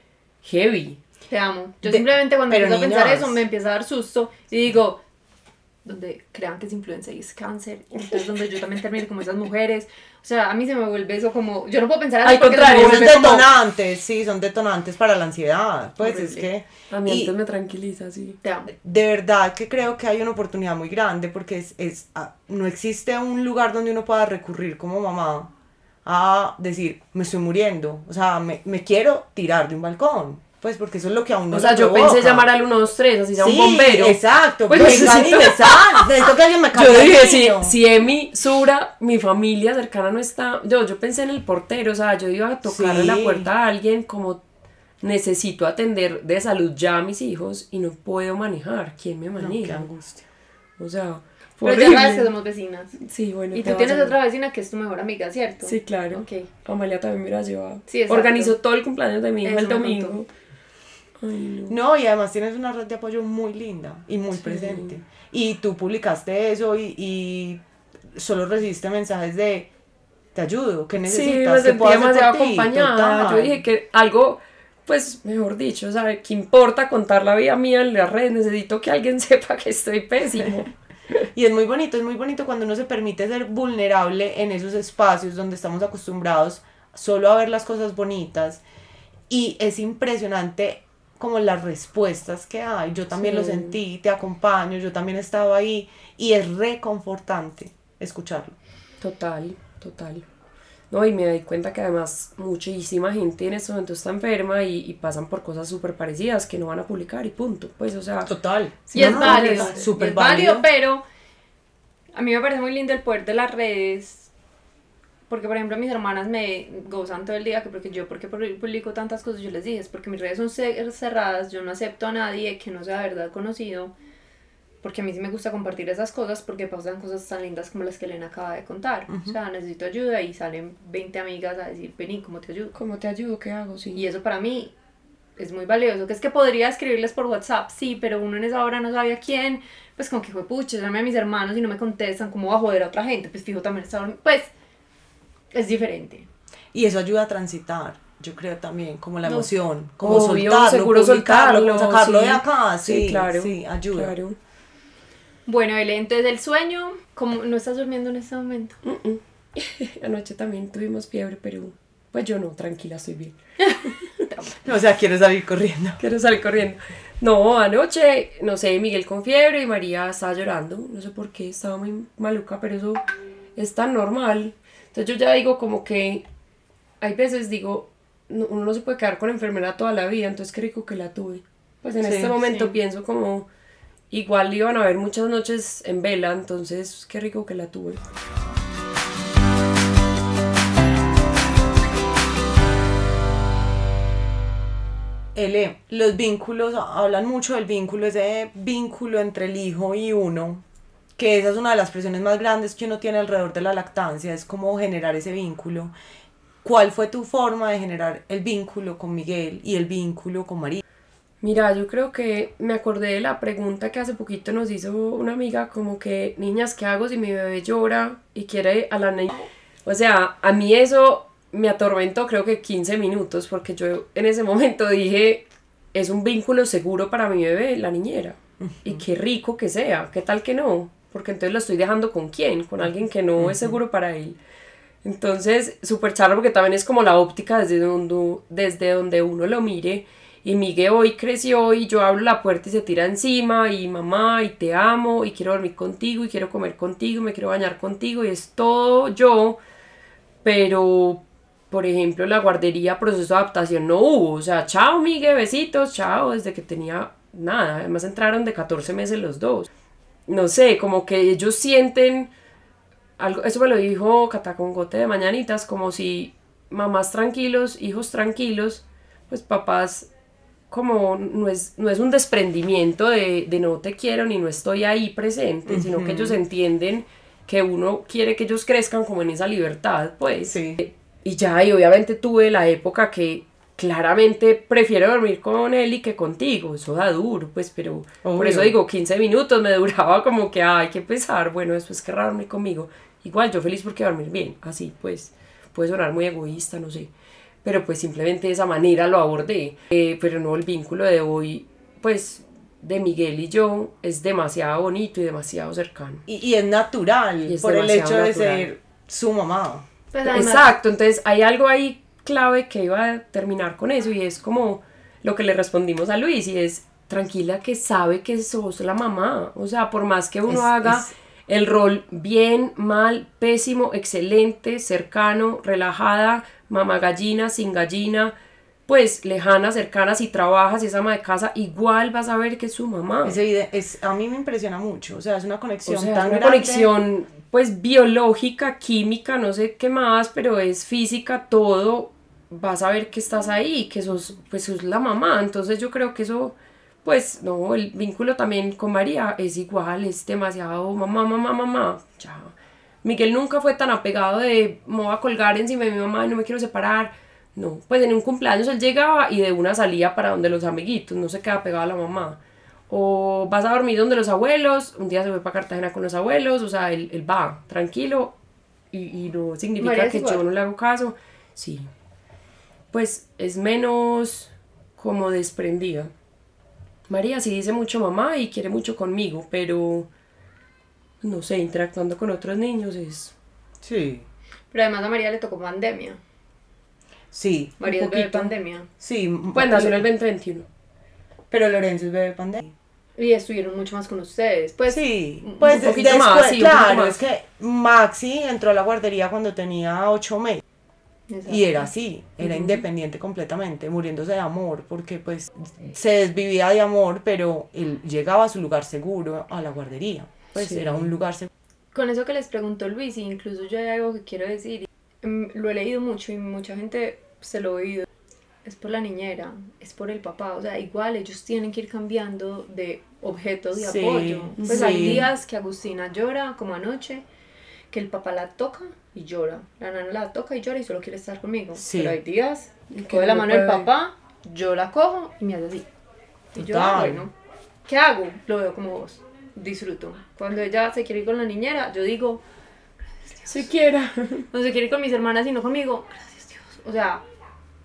Speaker 4: heavy.
Speaker 1: Te amo. Yo
Speaker 3: De-
Speaker 1: simplemente cuando empiezo a pensar eso me empieza a dar susto y digo, donde crean que es influenza y es cáncer, y entonces donde yo también termine como esas mujeres. O sea, a mí se me vuelve eso como, yo no puedo pensar así
Speaker 4: Al contrario,
Speaker 3: Son
Speaker 1: vuelve como-
Speaker 3: detonantes, sí, son detonantes para la ansiedad. Pues es
Speaker 1: Horrible.
Speaker 3: que.
Speaker 4: A mí antes me tranquiliza, sí.
Speaker 1: Te amo.
Speaker 3: de verdad que creo que hay una oportunidad muy grande porque es, es, ah, no existe un lugar donde uno pueda recurrir como mamá a decir, me estoy muriendo, o sea, me, me quiero tirar de un balcón, pues porque eso es lo que a uno
Speaker 4: O sea, yo
Speaker 3: provoca.
Speaker 4: pensé llamar al 123, así sea
Speaker 3: Sí,
Speaker 4: un bombero.
Speaker 3: exacto,
Speaker 4: Pues
Speaker 3: pues,
Speaker 4: necesito-
Speaker 3: me sal- necesito que alguien me
Speaker 4: Yo dije, si, si Emi, Sura, mi familia cercana no está. Yo, yo pensé en el portero, o sea, yo iba a tocarle
Speaker 3: Sí.
Speaker 4: la puerta a alguien como necesito atender de salud ya a mis hijos y no puedo manejar. ¿Quién me
Speaker 3: No, qué
Speaker 4: maneja?
Speaker 3: angustia.
Speaker 4: O sea,
Speaker 1: Pero ya
Speaker 4: horrible.
Speaker 1: sabes que somos vecinas.
Speaker 4: Sí, bueno.
Speaker 1: Y tú tienes
Speaker 4: a-
Speaker 1: otra vecina que es tu mejor amiga, ¿cierto?
Speaker 4: Sí, claro.
Speaker 1: Ok.
Speaker 4: Amalia también me la llevaba.
Speaker 1: Sí, exacto.
Speaker 4: Organizó todo el cumpleaños de mi hijo
Speaker 1: Eso
Speaker 4: el domingo. Ay, no.
Speaker 3: No, y además tienes una red de apoyo muy linda y muy presente. Y tú publicaste eso y, y solo recibiste mensajes de te ayudo, ¿qué
Speaker 4: Sí,
Speaker 3: necesitas?
Speaker 4: me
Speaker 3: ¿Qué
Speaker 4: sentí demasiado
Speaker 3: por ti?".
Speaker 4: acompañada.
Speaker 3: Total.
Speaker 4: Yo dije que algo, pues, mejor dicho, o sea, ¿qué importa contar la vida mía en las redes? Necesito que alguien sepa que estoy pésimo.
Speaker 3: Y es muy bonito, es muy bonito cuando uno se permite ser vulnerable en esos espacios donde estamos acostumbrados solo a ver las cosas bonitas. Y es impresionante como las respuestas que hay. Yo también lo sentí, te acompaño, yo también estaba ahí. Y es reconfortante escucharlo.
Speaker 4: Total, total. No, y me di cuenta que además muchísima gente en este momento está enferma y, y pasan por cosas súper parecidas que no van a publicar y punto. Pues, o sea,
Speaker 3: Total.
Speaker 1: Y es válido,
Speaker 3: es
Speaker 1: y
Speaker 3: súper
Speaker 1: es válido,
Speaker 3: válido.
Speaker 1: pero a mí me parece muy lindo el poder de las redes. Porque, por ejemplo, mis hermanas me gozan todo el día, que porque yo, porque publico tantas cosas, yo les dije, es porque mis redes son ce- cerradas, yo no acepto a nadie que no sea de verdad conocido, porque a mí sí me gusta compartir esas cosas, porque pasan cosas tan lindas como las que Elena acaba de contar. O sea, necesito ayuda y salen 20 amigas a decir, vení, ¿cómo te ayudo?
Speaker 4: ¿cómo te ayudo? ¿Qué hago? Sí.
Speaker 1: Y eso para mí es muy valioso. Que es que podría escribirles por WhatsApp, sí, pero uno en esa hora no sabía quién. Pues como que fue pucha, llamé a mis hermanos y no me contestan, ¿cómo va a joder a otra gente? Pues fijo también está Pues es diferente.
Speaker 3: Y eso ayuda a transitar, yo creo también, como la
Speaker 1: No.
Speaker 3: emoción, como
Speaker 4: Obvio,
Speaker 3: soltarlo,
Speaker 4: seguro
Speaker 3: publicarlo,
Speaker 4: soltarlo,
Speaker 3: como sacarlo
Speaker 4: sí.
Speaker 3: de acá, sí,
Speaker 4: Sí, claro.
Speaker 3: sí, ayuda.
Speaker 4: Claro.
Speaker 1: Bueno, Ele, entonces el sueño, como no estás durmiendo en este momento.
Speaker 4: Anoche también tuvimos fiebre, pero pues yo no, tranquila, estoy bien.
Speaker 3: O sea, quiero salir corriendo.
Speaker 4: Quiero salir corriendo. No, anoche, no sé, Miguel con fiebre y María estaba llorando. No sé por qué, estaba muy maluca, pero eso es tan normal. Entonces yo ya digo como que hay veces digo, no- uno no se puede quedar con enfermedad toda la vida, entonces qué rico que la tuve. Pues en
Speaker 3: Sí,
Speaker 4: este momento
Speaker 3: sí.
Speaker 4: pienso como, igual iban a haber muchas noches en vela, entonces qué rico que la tuve.
Speaker 3: Ele, los vínculos, hablan mucho del vínculo, ese vínculo entre el hijo y uno, que esa es una de las presiones más grandes que uno tiene alrededor de la lactancia, es cómo generar ese vínculo. ¿Cuál fue tu forma de generar el vínculo con Miguel y el vínculo con María?
Speaker 4: Mira, yo creo que me acordé de la pregunta que hace poquito nos hizo una amiga, como que, niñas, ¿qué hago si mi bebé llora y quiere a la niña? O sea, a mí eso me atormentó creo que 15 minutos, porque yo en ese momento dije, es un vínculo seguro para mi bebé, la niñera. Y qué rico que sea, qué tal que no. Porque entonces lo estoy dejando con quién, con alguien que no es seguro para él. Entonces, súper charro porque también es como la óptica desde donde, desde donde uno lo mire. Y Miguel hoy creció y yo abro la puerta y se tira encima y mamá y te amo y quiero dormir contigo y quiero comer contigo y me quiero bañar contigo y es todo yo. Pero, por ejemplo, la guardería, proceso de adaptación no hubo. O sea, chao Miguel, besitos, chao, desde que tenía nada. Además entraron de 14 meses los dos. No sé, como que ellos sienten algo, eso me lo dijo Catacongote de Mañanitas, como si mamás tranquilos, hijos tranquilos, pues papás como no es, no es un desprendimiento de, de no te quiero ni no estoy ahí presente, sino que ellos entienden que uno quiere que ellos crezcan como en esa libertad, pues.
Speaker 3: Sí.
Speaker 4: Y ya, y obviamente tuve la época que claramente prefiero dormir con él y que contigo, eso da duro, pues, pero por
Speaker 3: Obvio.
Speaker 4: eso digo, 15 minutos me duraba como que, ay, qué pesar, bueno, después querrá dormir conmigo. Igual, yo feliz porque dormir bien, así, pues, puede sonar muy egoísta, no sé, pero pues simplemente de esa manera lo abordé. Eh, pero no, el vínculo de hoy, pues, de Miguel y yo es demasiado bonito y demasiado cercano.
Speaker 3: Y, y es natural
Speaker 4: Y es
Speaker 3: por el hecho de ser su mamá.
Speaker 1: Pues
Speaker 4: Exacto, entonces hay algo ahí clave que iba a terminar con eso y es como lo que le respondimos a Luis y es tranquila que sabe que sos la mamá, o sea, por más que uno
Speaker 3: Es-
Speaker 4: haga
Speaker 3: es-
Speaker 4: el rol bien, mal, pésimo, excelente, cercano, relajada, mamá gallina, sin gallina, pues lejana, cercana, si trabajas, si es ama de casa, igual vas a ver que es su mamá.
Speaker 3: Es es, a mí me impresiona mucho, o sea, es una conexión
Speaker 4: O sea,
Speaker 3: tan
Speaker 4: es una
Speaker 3: grande.
Speaker 4: conexión pues biológica, química, no sé qué más, pero es física, todo, vas a ver que estás ahí, que sos, pues sos la mamá, entonces yo creo que eso, pues no, el vínculo también con María es igual, es demasiado mamá, mamá, mamá, ya. Miguel nunca fue tan apegado de me voy a colgar encima de mi mamá y no me quiero separar. No, pues en un cumpleaños él llegaba y de una salía para donde los amiguitos, no se queda pegado a la mamá. O vas a dormir donde los abuelos, un día se fue para Cartagena con los abuelos, o sea, él, él va tranquilo y, y no significa
Speaker 1: María
Speaker 4: que yo no le hago caso. Sí. Pues es menos como desprendida. María sí dice mucho mamá y quiere mucho conmigo, pero no sé, interactuando con otros niños es
Speaker 3: Sí,
Speaker 1: Pero además a María le tocó pandemia.
Speaker 3: sí,
Speaker 1: María
Speaker 4: Un
Speaker 1: es bebé
Speaker 4: poquito.
Speaker 1: pandemia.
Speaker 3: sí.
Speaker 4: Pues nació en el 2021.
Speaker 3: Pero Lorenzo es bebé pandemia.
Speaker 1: Y estuvieron mucho más con ustedes. Pues
Speaker 3: Sí,
Speaker 1: un
Speaker 3: pues
Speaker 4: poquito
Speaker 3: después,
Speaker 4: más, sí, un poquito
Speaker 3: claro,
Speaker 4: más.
Speaker 3: es que Maxi entró a la guardería cuando tenía ocho meses.
Speaker 1: Exacto.
Speaker 3: Y era así, era independiente completamente, muriéndose de amor, porque pues se desvivía de amor, pero él llegaba a su lugar seguro, a la guardería. Pues
Speaker 4: Sí.
Speaker 3: era un lugar seguro.
Speaker 1: Con eso que les preguntó Luis, y incluso yo hay algo que quiero decir, mm, lo he leído mucho y mucha gente se lo ha oído. Es por la niñera, es por el papá, o sea, igual ellos tienen que ir cambiando de objeto de
Speaker 3: Sí,
Speaker 1: apoyo. Pues hay
Speaker 3: sí.
Speaker 1: días que Agustina llora, como anoche, que el papá la toca y llora, la nana la toca y llora y solo quiere estar conmigo.
Speaker 3: Sí.
Speaker 1: Pero hay días coge
Speaker 4: no
Speaker 1: la mano del papá, yo la cojo y me hace así. Y yo,
Speaker 3: Total.
Speaker 1: ah, bueno, ¿qué hago? Lo veo como vos, disfruto. Cuando ella se quiere ir con la niñera, yo digo,
Speaker 4: Siquiera.
Speaker 1: no se quiere ir con mis hermanas sino conmigo, gracias Dios. O sea,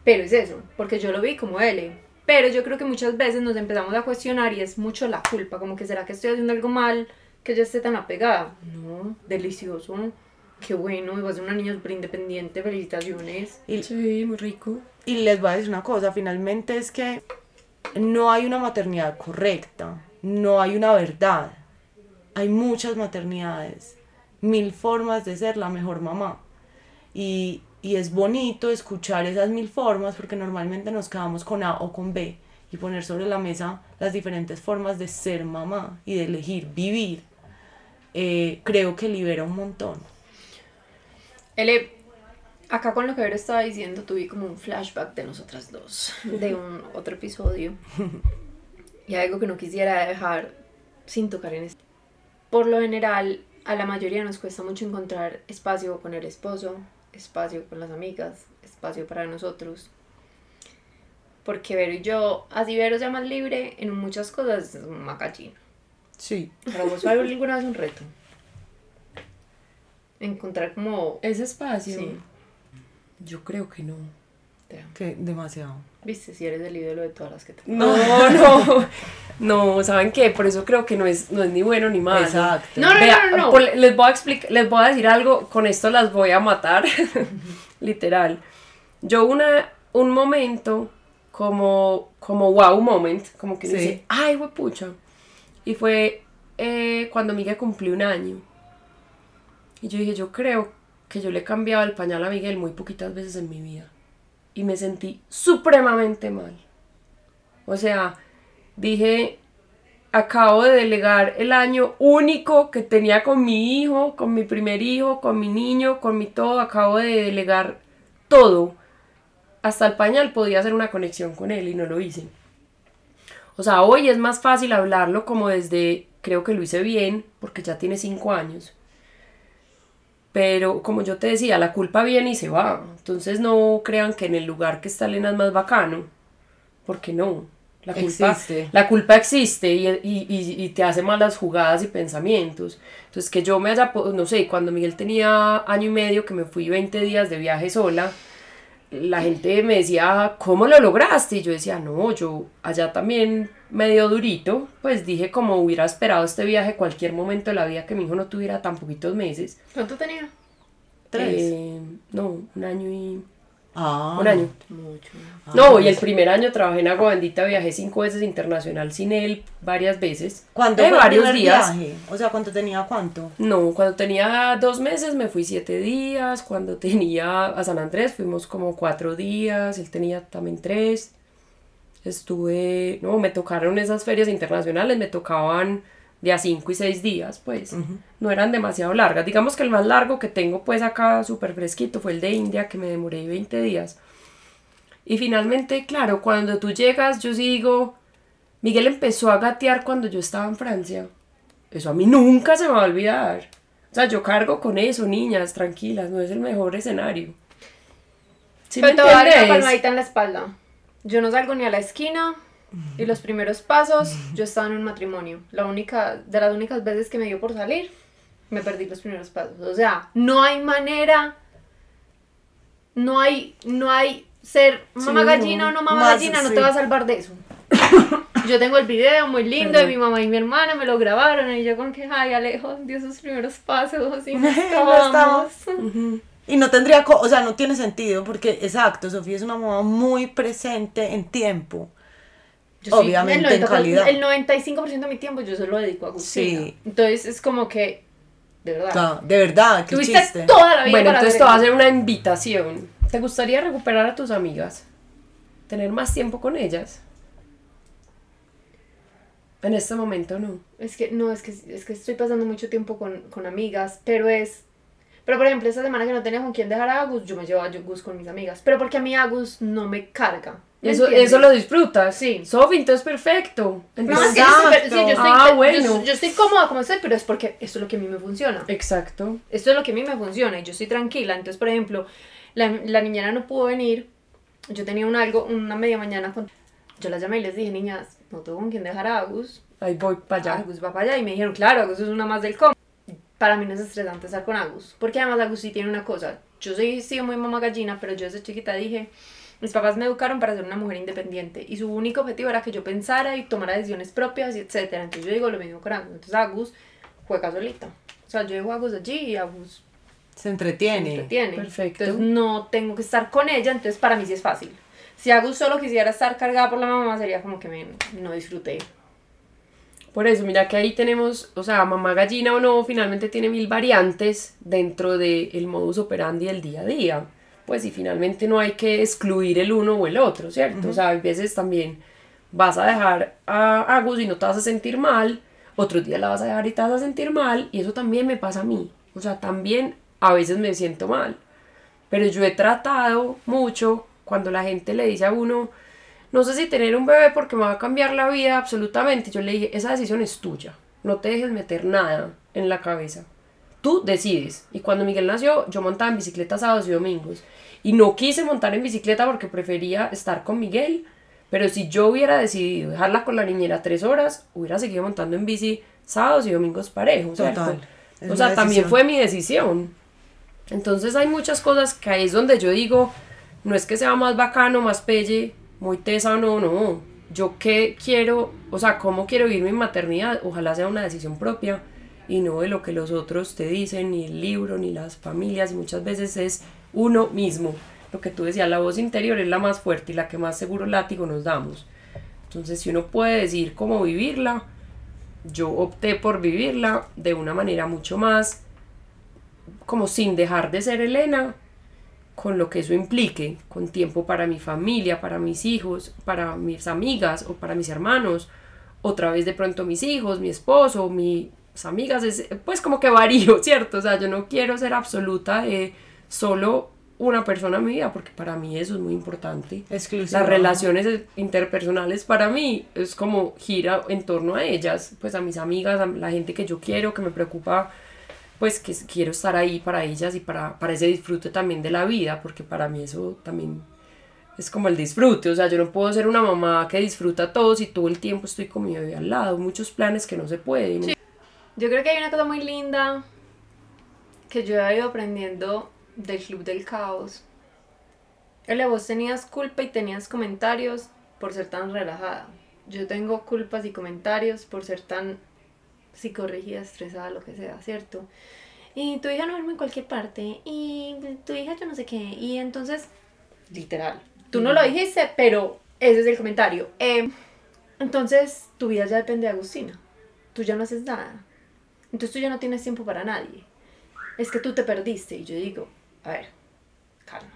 Speaker 1: pero es eso, porque yo lo vi como él. Pero yo creo que muchas veces nos empezamos a cuestionar y es mucho la culpa, como que será que estoy haciendo algo mal que ella esté tan apegada. No, delicioso, qué bueno, y vas a ser una niña súper independiente, felicitaciones.
Speaker 3: Y,
Speaker 4: Sí, muy rico.
Speaker 3: y les voy a decir una cosa, finalmente es que no hay una maternidad correcta, no hay una verdad. Hay muchas maternidades, mil formas de ser la mejor mamá. Y, y es bonito escuchar esas mil formas porque normalmente nos quedamos con A o con B y poner sobre la mesa las diferentes formas de ser mamá y de elegir vivir. Eh, creo que libera un montón.
Speaker 1: Ele, acá con lo que Vero estaba diciendo, tuve como un flashback de nosotras dos, de un otro episodio. Y algo que no quisiera dejar sin tocar en este. Por lo general, a la mayoría nos cuesta mucho encontrar espacio con el esposo, espacio con las amigas, espacio para nosotros. Porque Vero y yo, así Vero sea más libre en muchas cosas, es un macachino.
Speaker 3: Sí.
Speaker 1: Para vos fue alguna vez un reto. Encontrar como...
Speaker 4: Ese espacio.
Speaker 1: Sí.
Speaker 4: Yo creo que no.
Speaker 3: Que demasiado.
Speaker 1: Viste, si eres el ídolo de todas las que te...
Speaker 4: No, no, no, ¿saben qué? Por eso creo que no es, no es ni bueno ni malo.
Speaker 3: Exacto.
Speaker 1: No, no,
Speaker 4: Vea,
Speaker 1: no, no, no.
Speaker 4: por- les voy a explicar, les voy a decir algo, con esto las voy a matar, literal. Yo una, un momento como, como wow moment, como que
Speaker 3: Sí.
Speaker 4: dice, ay, pucha. Y fue eh, cuando Miguel cumplió un año. Y yo dije, yo creo que yo le he cambiado el pañal a Miguel muy poquitas veces en mi vida. Y me sentí supremamente mal. O sea, dije, acabo de delegar el año único que tenía con mi hijo, con mi primer hijo, con mi niño, con mi todo, acabo de delegar todo. Hasta el pañal podía hacer una conexión con él y no lo hice. O sea, hoy es más fácil hablarlo como desde, creo que lo hice bien, porque ya tiene cinco años. Pero como yo te decía, la culpa viene y se va. Entonces no crean que en el lugar que está Elena es más bacano. Porque no. La culpa
Speaker 3: Existe.
Speaker 4: la culpa existe y, y- y- y te hace malas jugadas y pensamientos. Entonces, que yo me haya, no sé, cuando Miguel tenía año y medio, que me fui 20 días de viaje sola, la gente me decía, ¿cómo lo lograste? Y yo decía, no, yo allá también medio durito, pues dije como hubiera esperado este viaje cualquier momento de la vida que mi hijo no tuviera tan poquitos meses.
Speaker 1: ¿Cuánto tenía?
Speaker 3: Tres.
Speaker 4: Eh, no, un año y...
Speaker 3: Ah,
Speaker 4: Un año.
Speaker 1: Mucho.
Speaker 4: No, y el primer año trabajé en Agua Bendita, viajé cinco veces internacional sin él, varias veces.
Speaker 3: ¿Cuándo
Speaker 4: Eh, varios días.
Speaker 3: viaje? O sea, ¿cuánto tenía cuánto?
Speaker 4: No, cuando tenía dos meses me fui siete días, cuando tenía a San Andrés fuimos como cuatro días, él tenía también tres. Estuve, no, me tocaron esas ferias internacionales, me tocaban de a cinco y seis días, pues. No eran demasiado largas. Digamos que el más largo que tengo pues acá súper fresquito fue el de India, que me demoré 20 días. Y finalmente, claro, cuando tú llegas, yo digo, Miguel empezó a gatear cuando yo estaba en Francia. Eso a mí nunca se me va a olvidar. O sea, yo cargo con eso, niñas, tranquilas, no es el mejor escenario. ¿Sí me
Speaker 1: Pero te voy a dar una
Speaker 4: entiendes?
Speaker 1: palmadita en la espalda. Yo no salgo ni a la esquina y los primeros pasos yo estaba en un matrimonio. La única, de las únicas veces que me dio por salir, me perdí los primeros pasos. O sea, no hay manera, no hay, no hay ser mamá
Speaker 4: Sí,
Speaker 1: gallina o no mamá
Speaker 3: Más,
Speaker 1: gallina, no
Speaker 3: sí.
Speaker 1: te va a salvar de eso. Yo tengo el video muy lindo de mi mamá y mi hermana, me lo grabaron y yo con que, ay, Alejo dio sus primeros pasos y no estábamos.
Speaker 3: Y no tendría, o sea, no tiene sentido porque, exacto, Sofía es una mamá muy presente en tiempo.
Speaker 1: Yo
Speaker 3: Obviamente,
Speaker 1: el
Speaker 3: en
Speaker 1: 90%,
Speaker 3: calidad.
Speaker 1: El 95% de mi tiempo yo se lo dedico a Agustina.
Speaker 3: Sí.
Speaker 1: Entonces es como que, de verdad.
Speaker 3: De verdad, qué
Speaker 1: Tuviste
Speaker 3: chiste.
Speaker 1: toda la vida
Speaker 4: Bueno,
Speaker 1: para
Speaker 4: entonces te voy a
Speaker 1: hacer
Speaker 4: una invitación. ¿Te gustaría recuperar a tus amigas? ¿Tener más tiempo con ellas? En este momento no.
Speaker 1: Es que, no, es que, es que estoy pasando mucho tiempo con, con amigas, pero es... Pero por ejemplo, esta semana que no tenía con quién dejar a Agus, yo me llevo a Agus con mis amigas. Pero porque a mí Agus no me carga. ¿Me
Speaker 4: Eso,
Speaker 1: entiendes?
Speaker 4: eso lo disfrutas.
Speaker 1: Sí.
Speaker 4: Sofi, entonces perfecto.
Speaker 1: No,
Speaker 4: Entonces-
Speaker 1: es que yo sí, yo estoy,
Speaker 4: Ah,
Speaker 1: yo-
Speaker 4: bueno.
Speaker 1: yo, estoy cómoda como estoy, pero es porque esto es lo que a mí me funciona.
Speaker 4: Exacto.
Speaker 1: Esto es lo que a mí me funciona y yo estoy tranquila. Entonces, por ejemplo, la, la niñera no pudo venir. Yo tenía un algo, una media mañana con... Yo las llamé y les dije, niñas, no tengo con quién dejar a Agus.
Speaker 4: Ahí voy para allá.
Speaker 1: Agus va para allá. Y me dijeron, claro, Agus es una más del com. Para mí no es estresante estar con Agus. Porque además Agus sí tiene una cosa. Yo soy, sigo muy mamá gallina, pero yo desde chiquita dije, mis papás me educaron para ser una mujer independiente. Y su único objetivo era que yo pensara y tomara decisiones propias y etcétera. Entonces yo digo lo mismo con Agus. Entonces Agus juega solita. O sea, yo dejo a Agus allí y Agus
Speaker 3: Se entretiene.
Speaker 1: se entretiene.
Speaker 4: Perfecto.
Speaker 1: Entonces no tengo que estar con ella, entonces para mí sí es fácil. Si Agus solo quisiera estar cargada por la mamá, sería como que me, no disfruté.
Speaker 4: Por eso, mira que ahí tenemos, o sea, mamá gallina o no, finalmente tiene mil variantes dentro del modus operandi del día a día. Pues y finalmente no hay que excluir el uno o el otro, ¿cierto? O sea, a veces también vas a dejar a Agus y no te vas a sentir mal, otros días la vas a dejar y te vas a sentir mal, y eso también me pasa a mí. O sea, también a veces me siento mal. Pero yo he tratado mucho cuando la gente le dice a uno, no sé si tener un bebé porque me va a cambiar la vida absolutamente. Yo le dije, esa decisión es tuya. No te dejes meter nada en la cabeza. Tú decides. Y cuando Miguel nació, yo montaba en bicicleta sábados y domingos. Y no quise montar en bicicleta porque prefería estar con Miguel. Pero si yo hubiera decidido dejarla con la niñera tres horas, hubiera seguido montando en bici sábados y domingos parejos.
Speaker 3: Total.
Speaker 4: O sea, también
Speaker 3: decisión.
Speaker 4: fue mi decisión. Entonces hay muchas cosas que ahí es donde yo digo, no es que sea más bacano, más pelle, muy tesa o no, no. Yo qué quiero, o sea, cómo quiero vivir mi maternidad, ojalá sea una decisión propia y no de lo que los otros te dicen, ni el libro, ni las familias, muchas veces es uno mismo. Lo que tú decías, la voz interior es la más fuerte y la que más seguro látigo nos damos. Entonces, si uno puede decir cómo vivirla, yo opté por vivirla de una manera mucho más como sin dejar de ser Elena, con lo que eso implique, con tiempo para mi familia, para mis hijos, para mis amigas o para mis hermanos, otra vez de pronto mis hijos, mi esposo, amigas, es, pues como que varío, ¿cierto? O sea, yo no quiero ser absoluta de solo una persona en mi vida, porque para mí eso es muy importante.
Speaker 3: Exclusiva.
Speaker 4: Las relaciones interpersonales para mí es como gira en torno a ellas, pues a mis amigas, a la gente que yo quiero, que me preocupa, pues que quiero estar ahí para ellas y para, para ese disfrute también de la vida, porque para mí eso también es como el disfrute, o sea, yo no puedo ser una mamá que disfruta todo si todo el tiempo estoy con mi bebé al lado, muchos planes que no se pueden.
Speaker 1: Yo creo que hay una cosa muy linda que yo he ido aprendiendo del Club del Caos. Ele, vos tenías culpa y tenías comentarios por ser tan relajada. Yo tengo culpas y comentarios por ser tan psicorrígida, estresada, lo que sea, ¿cierto? Y tu hija no duerme en cualquier parte. Y tu hija yo no sé qué. Y entonces, literal. Tú no lo dijiste, pero ese es el comentario. Eh, entonces, tu vida ya depende de Agustina. Tú ya no haces nada. Entonces tú ya no tienes tiempo para nadie. Es que tú te perdiste. Y yo digo, a ver, calma.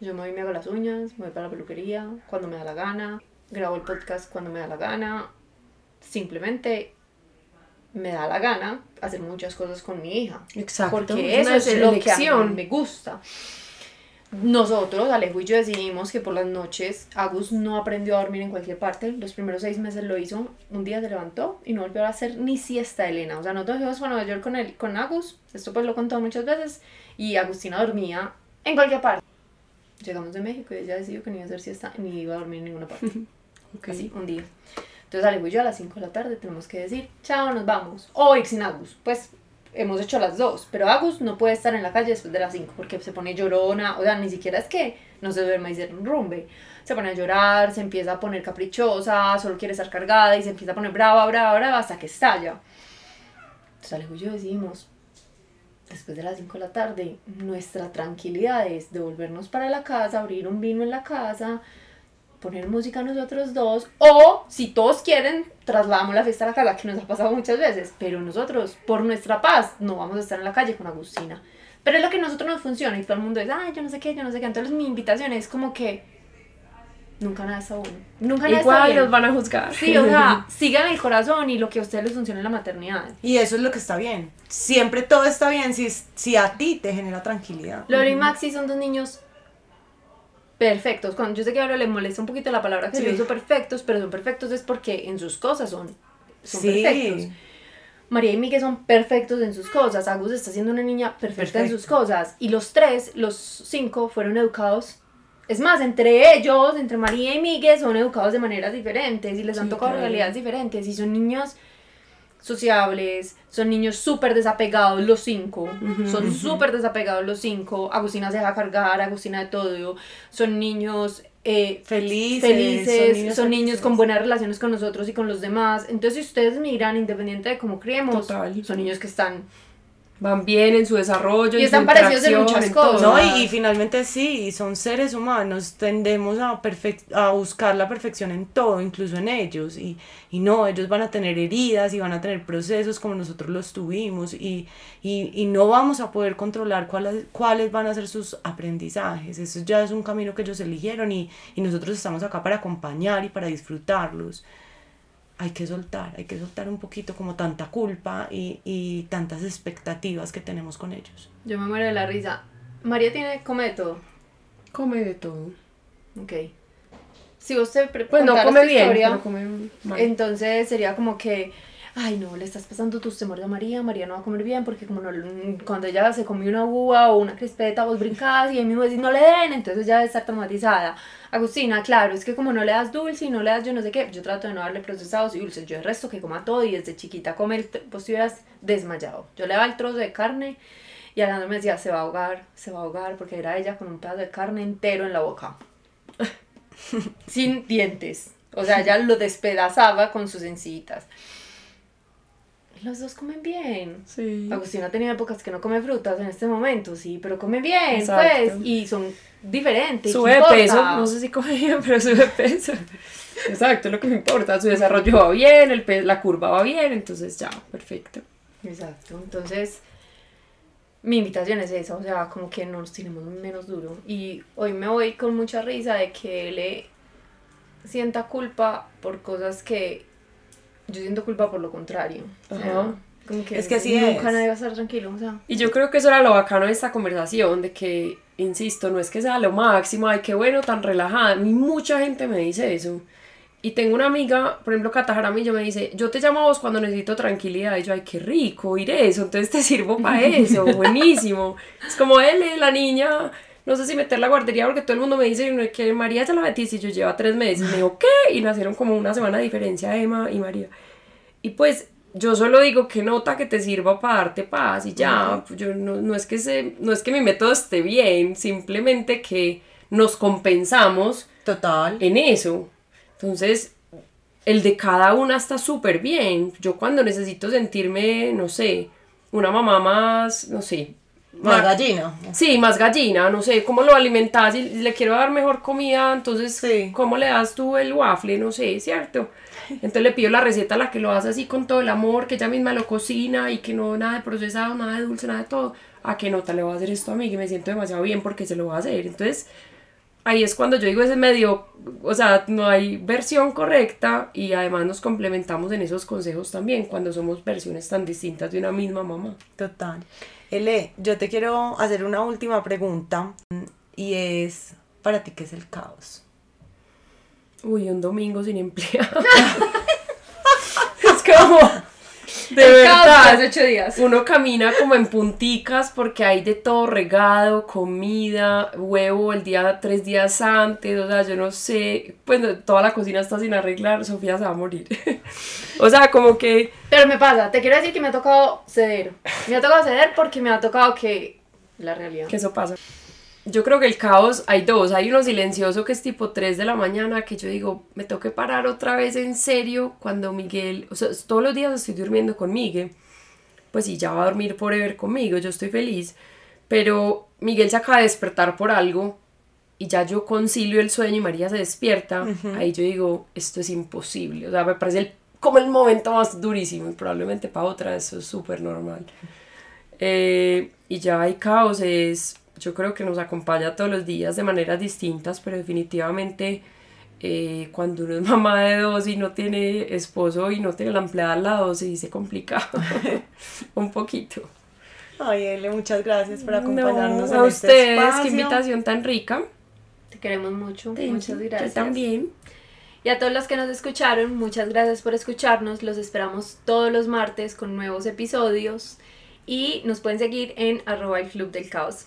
Speaker 1: Yo me voy y me hago las uñas, me voy para la peluquería cuando me da la gana, grabo el podcast cuando me da la gana. Simplemente me da la gana hacer muchas cosas con mi hija.
Speaker 4: Exacto,
Speaker 1: Porque
Speaker 4: es
Speaker 1: eso
Speaker 4: una
Speaker 1: es lo que a mí me gusta. Nosotros, Alejo y yo decidimos que por las noches Agus no aprendió a dormir en cualquier parte. Los primeros seis meses lo hizo. Un día se levantó y no volvió a hacer ni siesta Elena. O sea, nosotros fuimos a Nueva York con, él, con Agus. Esto pues lo he contado muchas veces. Y Agustina dormía en cualquier parte. Llegamos de México y ella decidió que ni iba a hacer siesta ni iba a dormir en ninguna parte. Así, un día. Entonces Alejo y yo a las 5 de la tarde tenemos que decir, chao, nos vamos. O ir sin Agus. Pues hemos hecho las dos, pero Agus no puede estar en la calle después de las 5 porque se pone llorona, o sea, ni siquiera es que no se duerma y se rumbe. Se pone a llorar, se empieza a poner caprichosa, solo quiere estar cargada y se empieza a poner brava, brava, brava hasta que estalla. Entonces Alejo y yo decimos, después de las 5 de la tarde, nuestra tranquilidad es devolvernos para la casa, abrir un vino en la casa, poner música nosotros dos, o si todos quieren, trasladamos la fiesta a la casa, que nos ha pasado muchas veces, pero nosotros, por nuestra paz, no vamos a estar en la calle con Agustina. Pero es lo que a nosotros nos funciona y todo el mundo dice, ay, yo no sé qué, yo no sé qué. Entonces mi invitación es como que nunca nada está bueno. Nunca nada está
Speaker 4: Igual
Speaker 1: bien.
Speaker 4: los van a juzgar.
Speaker 1: Sí, o sea, sigan el corazón y lo que a ustedes les funciona en la maternidad.
Speaker 3: Y eso es lo que está bien. Siempre todo está bien si, si a ti te genera tranquilidad.
Speaker 1: Lore y Maxi son dos niños perfectos. Cuando yo sé que ahora les molesta un poquito la palabra que
Speaker 3: Sí.
Speaker 1: uso perfectos, pero son perfectos es porque en sus cosas son, son
Speaker 3: Sí.
Speaker 1: perfectos. María y Miguel son perfectos en sus cosas. Agus está siendo una niña perfecta en sus cosas. Y los tres, los cinco, fueron educados. Es más, entre ellos, entre María y Miguel, son educados de maneras diferentes y les han tocado
Speaker 4: claro.
Speaker 1: realidades diferentes. Y son niños sociables, son niños súper desapegados los cinco, son súper desapegados los cinco, Agustina se deja cargar, Agustina de todo, son niños eh,
Speaker 3: Felices,
Speaker 1: felices, son
Speaker 3: son
Speaker 1: niños, con buenas relaciones con nosotros y con los demás, entonces si ustedes miran, independiente de cómo criemos,
Speaker 4: Total.
Speaker 1: son niños que están,
Speaker 4: Van bien en su desarrollo.
Speaker 1: Y
Speaker 4: en su
Speaker 1: están parecidos en muchas cosas.
Speaker 3: No, y, y finalmente sí, son seres humanos, tendemos a, a buscar la perfección en todo, incluso en ellos, y, y no, ellos van a tener heridas y van a tener procesos como nosotros los tuvimos, y, y, y no vamos a poder controlar cuáles, cuáles van a ser sus aprendizajes, eso ya es un camino que ellos eligieron y, y nosotros estamos acá para acompañar y para disfrutarlos. Hay que soltar, hay que soltar un poquito como tanta culpa y, y tantas expectativas que tenemos con ellos.
Speaker 1: yo me muero de la risa. María tiene, come de todo,
Speaker 4: Come de todo.
Speaker 1: ok. Si usted pre-
Speaker 4: Pues no come bien,
Speaker 1: historia,
Speaker 4: pero come mal.
Speaker 1: Entonces sería como que, ay no, le estás pasando tus temores a María, María no va a comer bien porque como no, cuando ella se comió una uva o una crispeta vos brincás y ahí mismo decís no le den, entonces debe estar traumatizada. Agustina, claro, es que como no le das dulce y no le das yo no sé qué, yo trato de no darle procesados y dulces, yo el resto que coma todo y desde chiquita come, el, vos estuvieras desmayado. Yo le daba el trozo de carne y Alejandro me decía, se va a ahogar, se va a ahogar porque era ella con un pedazo de carne entero en la boca. sin dientes. O sea, ella lo despedazaba con sus encías. Los dos comen bien.
Speaker 4: Sí.
Speaker 1: Agustina ha tenido épocas que no come frutas en este momento, sí, pero come bien,
Speaker 4: Exacto.
Speaker 1: pues, y son diferentes.
Speaker 4: Sube
Speaker 1: ¿qué
Speaker 4: de peso, no sé si come bien, pero sube de peso. Exacto, es lo que me importa. Su desarrollo va bien, el pe- la curva va bien, entonces ya, perfecto.
Speaker 1: Exacto, entonces mi invitación es esa, o sea, como que nos tenemos menos duro. Y hoy me voy con mucha risa de que él sienta culpa por cosas que yo siento culpa por lo contrario. O sea,
Speaker 4: Ajá.
Speaker 1: como que
Speaker 3: Es que así
Speaker 1: nunca
Speaker 3: es.
Speaker 1: nadie va a estar tranquilo, o sea.
Speaker 4: Y yo creo que eso era lo bacano de esta conversación, de que, insisto, no es que sea lo máximo, ay, qué bueno, tan relajada. A mí mucha gente me dice eso. Y tengo una amiga, por ejemplo, Cata Jaramillo me dice, yo te llamo a vos cuando necesito tranquilidad. Y yo, ay, qué rico oír eso, entonces te sirvo para eso, buenísimo. Es como él, la niña, no sé si meter la guardería porque todo el mundo me dice que María ya la metiste y yo lleva tres meses. Me dijo, ¿qué? Y nacieron como una semana de diferencia Emma y María. Y pues yo solo digo que nota que te sirva para darte paz y ya, pues, yo no, no es que se, no es que mi método esté bien, simplemente que nos compensamos
Speaker 3: Total.
Speaker 4: en eso. Entonces, el de cada una está súper bien. Yo cuando necesito sentirme, no sé, una mamá más, no sé.
Speaker 3: Más gallina.
Speaker 4: Sí, más gallina, no sé, ¿cómo lo alimentas? Si le quiero dar mejor comida, entonces,
Speaker 3: Sí.
Speaker 4: ¿cómo le das tú el waffle? No sé, ¿cierto? Entonces le pido la receta a la que lo hace así con todo el amor, que ella misma lo cocina y que no nada de procesado, nada de dulce, nada de todo. A que nota le voy a hacer esto a mí, que me siento demasiado bien porque se lo va a hacer. Entonces, ahí es cuando yo digo ese medio, o sea, no hay versión correcta y además nos complementamos en esos consejos también cuando somos versiones tan distintas de una misma mamá.
Speaker 3: Total. Ele, yo te quiero hacer una última pregunta y es, ¿para ti qué es el caos?
Speaker 4: Uy, un domingo sin empleado. es como, de
Speaker 1: El
Speaker 4: verdad,
Speaker 1: hace ocho días.
Speaker 4: uno camina como en punticas porque hay de todo regado, comida, huevo el día, tres días antes, o sea, yo no sé, pues no, toda la cocina está sin arreglar, Sofía se va a morir. o sea, como que,
Speaker 1: Pero me pasa, te quiero decir que me ha tocado ceder. Me ha tocado ceder porque me ha tocado que la realidad.
Speaker 4: que eso pasa. Yo creo que el caos, hay dos, hay uno silencioso que es tipo 3 de la mañana, que yo digo, me tengo que parar otra vez en serio cuando Miguel, o sea, todos los días estoy durmiendo con Miguel, pues sí, ya va a dormir forever conmigo, yo estoy feliz, pero Miguel se acaba de despertar por algo y ya yo concilio el sueño y María se despierta, ahí yo digo, esto es imposible, o sea, me parece el- como el momento más durísimo y probablemente para otra eso es súper normal. Eh, y ya hay caos, es, yo creo que nos acompaña todos los días de maneras distintas, pero definitivamente eh, cuando uno es mamá de dos y no tiene esposo y no tiene la empleada al lado, se dice complicado un poquito.
Speaker 3: Ay, Ele, muchas gracias por acompañarnos
Speaker 4: No,
Speaker 3: en
Speaker 4: a
Speaker 3: este
Speaker 4: ustedes,
Speaker 3: espacio.
Speaker 4: qué invitación tan rica.
Speaker 1: Te queremos mucho. Muchas gracias.
Speaker 4: Yo también.
Speaker 1: Y a todos los que nos escucharon, muchas gracias por escucharnos. Los esperamos todos los martes con nuevos episodios. Y nos pueden seguir en arroba el club del caos.